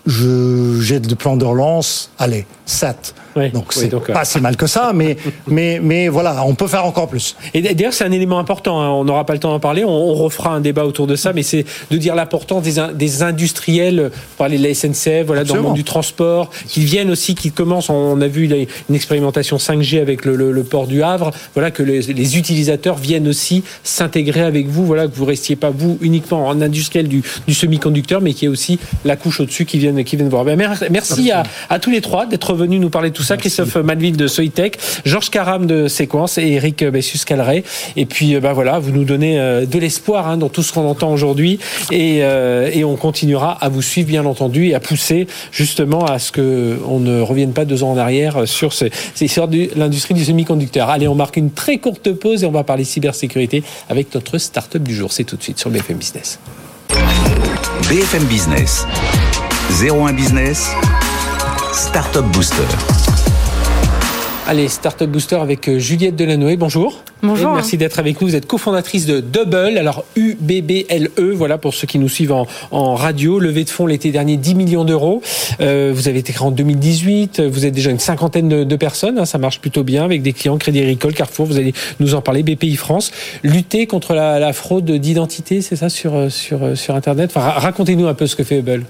Je j'ai de plan de relance, allez, 7. Oui, donc c'est oui, pas si mal que ça, mais, mais, mais voilà, on peut faire encore plus. Et d'ailleurs, c'est un élément important, hein. on n'aura pas le temps d'en parler, on, on, refera un débat autour de ça, mais c'est de dire l'importance des, des industriels, parler de la SNCF, voilà, dans le monde du transport, qui viennent aussi, qui commencent, on a vu une expérimentation 5G avec le, le, le port du Havre, voilà, que les, les utilisateurs viennent aussi s'intégrer avec vous, voilà, que vous restiez pas vous uniquement en industriel du, du semi-conducteur, mais qu'il y ait aussi la couche au-dessus qui viennent, qui viennent voir. Ben, merci à, à tous les trois d'être venus nous parler de tout ça. Merci. Christophe Malville de Soitec, Georges Caram de Séquence et Eric Bessus-Calré. Et puis, ben voilà, vous nous donnez de l'espoir hein, dans tout ce qu'on entend aujourd'hui. Et, euh, et, on continuera à vous suivre, bien entendu, et à pousser justement à ce qu'on ne revienne pas deux ans en arrière sur ces, ces histoires de l'industrie du semi-conducteur. Allez, on marque une très courte pause et on va parler cybersécurité avec notre start-up du jour. C'est tout de suite sur BFM Business. BFM Business. 01 Business. Startup Booster. Allez, Startup Booster avec euh, Juliette Delanoë. Bonjour. Bonjour. Et merci d'être avec nous. Vous êtes cofondatrice de Double, alors U-B-B-L-E, voilà pour ceux qui nous suivent en, en radio. Levée de fonds l'été dernier, 10 millions d'euros. Euh, vous avez été créé en 2018. Vous êtes déjà une cinquantaine de, de personnes. Hein, ça marche plutôt bien avec des clients Crédit Agricole, Carrefour. Vous allez nous en parler. BPI France. Lutter contre la, la fraude d'identité, c'est ça sur, sur, sur Internet? Enfin, Racontez-nous un peu ce que fait Hubble.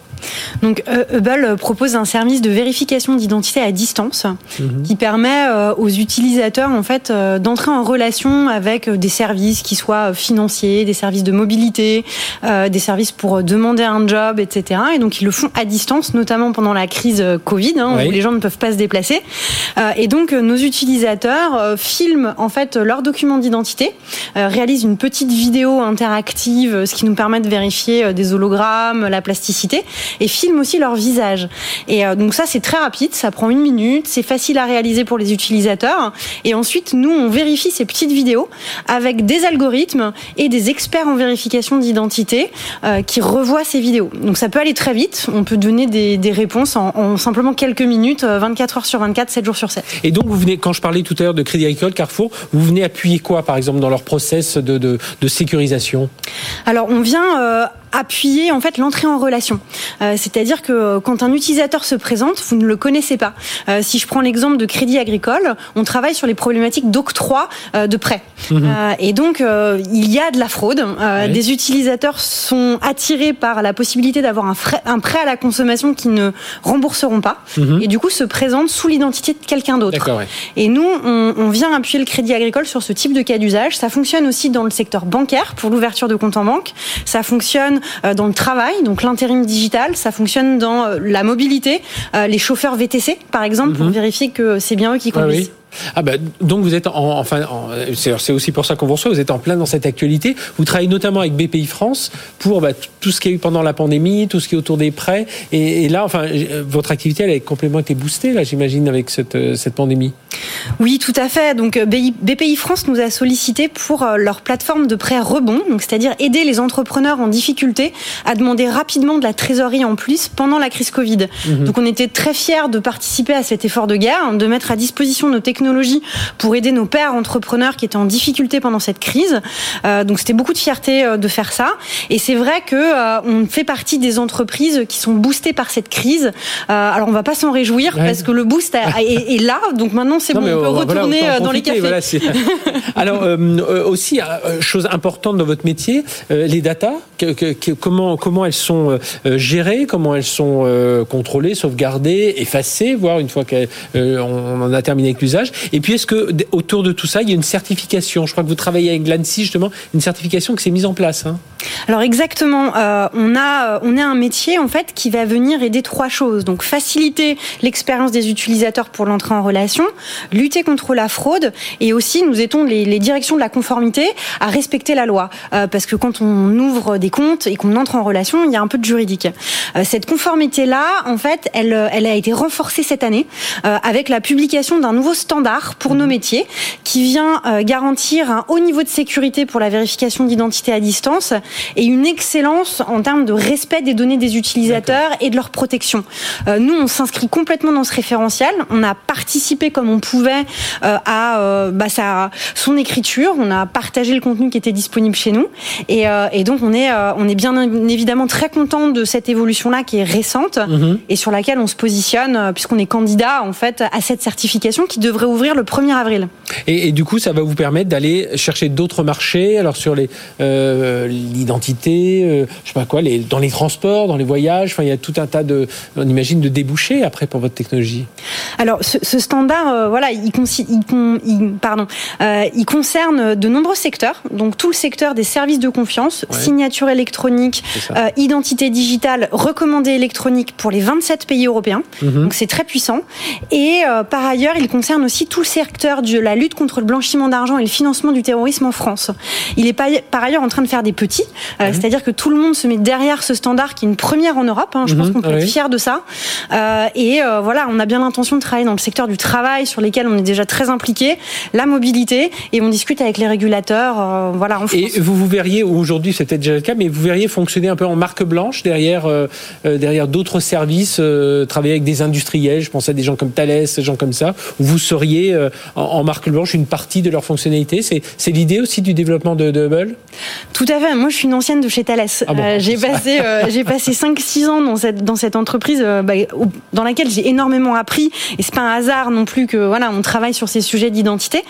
Donc, Hubble propose un service de vérification d'identité à distance mm -hmm. qui permet aux utilisateurs en fait d'entrer en relation avec des services qui soient financiers, des services de mobilité, euh, des services pour demander un job, etc. Et donc ils le font à distance, notamment pendant la crise Covid, hein, oui. où les gens ne peuvent pas se déplacer. Euh, et donc nos utilisateurs euh, filment en fait leurs documents d'identité, réalisent une petite vidéo interactive, ce qui nous permet de vérifier des hologrammes, la plasticité, et filment aussi leur visage. Et donc ça c'est très rapide, ça prend une minute, c'est facile à réaliser pour les utilisateurs. Et ensuite nous on vérifie ces petites vidéos avec des algorithmes et des experts en vérification d'identité euh, qui revoient ces vidéos. Donc ça peut aller très vite, on peut donner des, des réponses en, en, simplement quelques minutes, 24 heures sur 24, 7 jours sur 7. Et donc vous venez, quand je parlais tout à l'heure de Crédit Agricole, Carrefour, vous venez appuyer quoi par exemple dans leur process de, de, de sécurisation? Alors on vient... Euh, appuyer en fait l'entrée en relation. C'est-à-dire que quand un utilisateur se présente, vous ne le connaissez pas. si je prends l'exemple de Crédit Agricole, on travaille sur les problématiques d'octroi de prêts. Mhm. et donc il y a de la fraude. Des utilisateurs sont attirés par la possibilité d'avoir un, un, prêt à la consommation qu'ils ne rembourseront pas, mhm. et du coup se présentent sous l'identité de quelqu'un d'autre. Et nous, on, on vient appuyer le Crédit Agricole sur ce type de cas d'usage. Ça fonctionne aussi dans le secteur bancaire pour l'ouverture de compte en banque. Ça fonctionne euh, dans le travail, donc l'intérim digital. Ça fonctionne dans euh, la mobilité, euh, les chauffeurs VTC par exemple, pour mhm. vérifier que c'est bien eux qui conduisent. Ah bah, donc vous êtes en, enfin, c'est aussi pour ça qu'on vous reçoit. Vous êtes en plein dans cette actualité. Vous travaillez notamment avec BPI France pour bah, tout ce qui a eu pendant la pandémie, tout ce qui est autour des prêts. Et, là, enfin, votre activité elle a complètement été boostée là, j'imagine, avec cette, euh, cette pandémie. Oui, tout à fait. Donc BPI France nous a sollicité pour euh, leur plateforme de prêts rebond, donc c'est-à-dire aider les entrepreneurs en difficulté à demander rapidement de la trésorerie en plus pendant la crise Covid. Mhm. Donc on était très fiers de participer à cet effort de guerre, de mettre à disposition nos technologies pour aider nos pères entrepreneurs qui étaient en difficulté pendant cette crise. Euh, donc c'était beaucoup de fierté euh, de faire ça. Et c'est vrai que euh, on fait partie des entreprises qui sont boostées par cette crise. alors on va pas s'en réjouir parce que le boost est, là. Donc maintenant c'est bon, on peut retourner dans les cafés. alors aussi chose importante dans votre métier, les datas. comment comment elles sont gérées, comment elles sont contrôlées, sauvegardées, effacées, voire une fois qu'on en a terminé avec l'usage. Et puis, est-ce que autour de tout ça, il y a une certification? Je crois que vous travaillez avec l'ANSI, justement, une certification qui s'est mise en place. Hein. Alors exactement, euh, on a on a un métier en fait qui va venir aider trois choses. Donc faciliter l'expérience des utilisateurs pour l'entrée en relation, lutter contre la fraude et aussi nous aidons les, les directions de la conformité à respecter la loi. Euh, parce que quand on ouvre des comptes et qu'on entre en relation, il y a un peu de juridique. Euh, cette conformité là, en fait, elle elle a été renforcée cette année euh, avec la publication d'un nouveau standard pour nos mhm. métiers qui vient euh, garantir un haut niveau de sécurité pour la vérification d'identité à distance et une excellence en termes de respect des données des utilisateurs et de leur protection. Euh, nous, on s'inscrit complètement dans ce référentiel. On a participé comme on pouvait euh, à bah, sa, son écriture. On a partagé le contenu qui était disponible chez nous. Et, et donc, on est, on est bien évidemment très content de cette évolution-là qui est récente mhm. et sur laquelle on se positionne puisqu'on est candidat en fait à cette certification qui devrait ouvrir le 1er avril. Et, du coup, ça va vous permettre d'aller chercher d'autres marchés, alors sur les euh, l'identité, euh, je sais pas quoi, les, dans les transports, dans les voyages. Enfin, il y a tout un tas de, on imagine, de débouchés après pour votre technologie. Alors, ce, standard, euh, voilà, il, il, pardon, il concerne de nombreux secteurs. Donc, tout le secteur des services de confiance, signature électronique, identité digitale, recommandée électronique pour les 27 pays européens. Mhm. Donc, c'est très puissant. Et par ailleurs, il concerne aussi tout le secteur de la lutte contre le blanchiment d'argent et le financement du terrorisme en France. Il est par ailleurs en train de faire des petits, euh, mhm. c'est-à-dire que tout le monde se met derrière ce standard qui est une première en Europe. Hein. je pense mhm. qu'on peut être fier de ça. Euh, et euh, voilà, on a bien l'intention de travailler dans le secteur du travail sur lesquels on est déjà très impliqué, la mobilité, et on discute avec les régulateurs. voilà, en. Et vous vous verriez aujourd'hui, c'était déjà le cas, mais vous verriez fonctionner un peu en marque blanche derrière derrière d'autres services, travailler avec des industriels. Je pense à des gens comme Thales, des gens comme ça. Où vous seriez en, marque blanche une partie de leur fonctionnalité. C'est l'idée aussi du développement de, Hubble? Tout à fait. Moi, je suis une ancienne de chez Thales. Ah euh, j'ai passé, euh, j'ai passé 5-6 ans dans cette, dans cette entreprise bah, dans laquelle j'ai énormément appris. Et c'est pas un hasard non plus que voilà, on travaille sur ces sujets d'identité.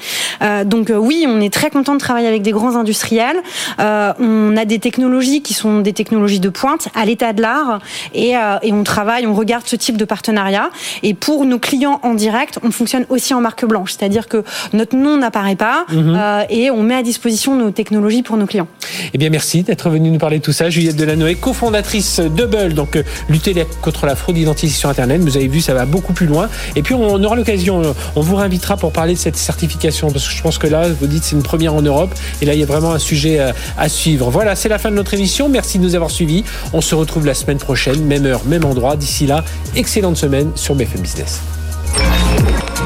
donc oui, on est très content de travailler avec des grands industriels. on a des technologies qui sont des technologies de pointe à l'état de l'art et, et on travaille, on regarde ce type de partenariat. Et pour nos clients en direct, on fonctionne aussi en marque blanche, c'est-à-dire que notre nom n'apparaît pas mhm. euh, et on met à disposition nos technologies pour nos clients. Eh bien, merci d'être venu nous parler de tout ça. Juliette Delanoë, cofondatrice d'Hubble, donc euh, lutter contre la fraude identité sur Internet. Vous avez vu, ça va beaucoup plus loin. Et puis, on aura l'occasion, euh, on vous réinvitera pour parler de cette certification, parce que je pense que là, vous dites, c'est une première en Europe. Et là, il y a vraiment un sujet à suivre. Voilà, c'est la fin de notre émission. Merci de nous avoir suivis. On se retrouve la semaine prochaine, même heure, même endroit. D'ici là, excellente semaine sur BFM Business.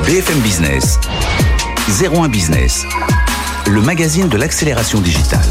BFM Business, 01 Business, le magazine de l'accélération digitale.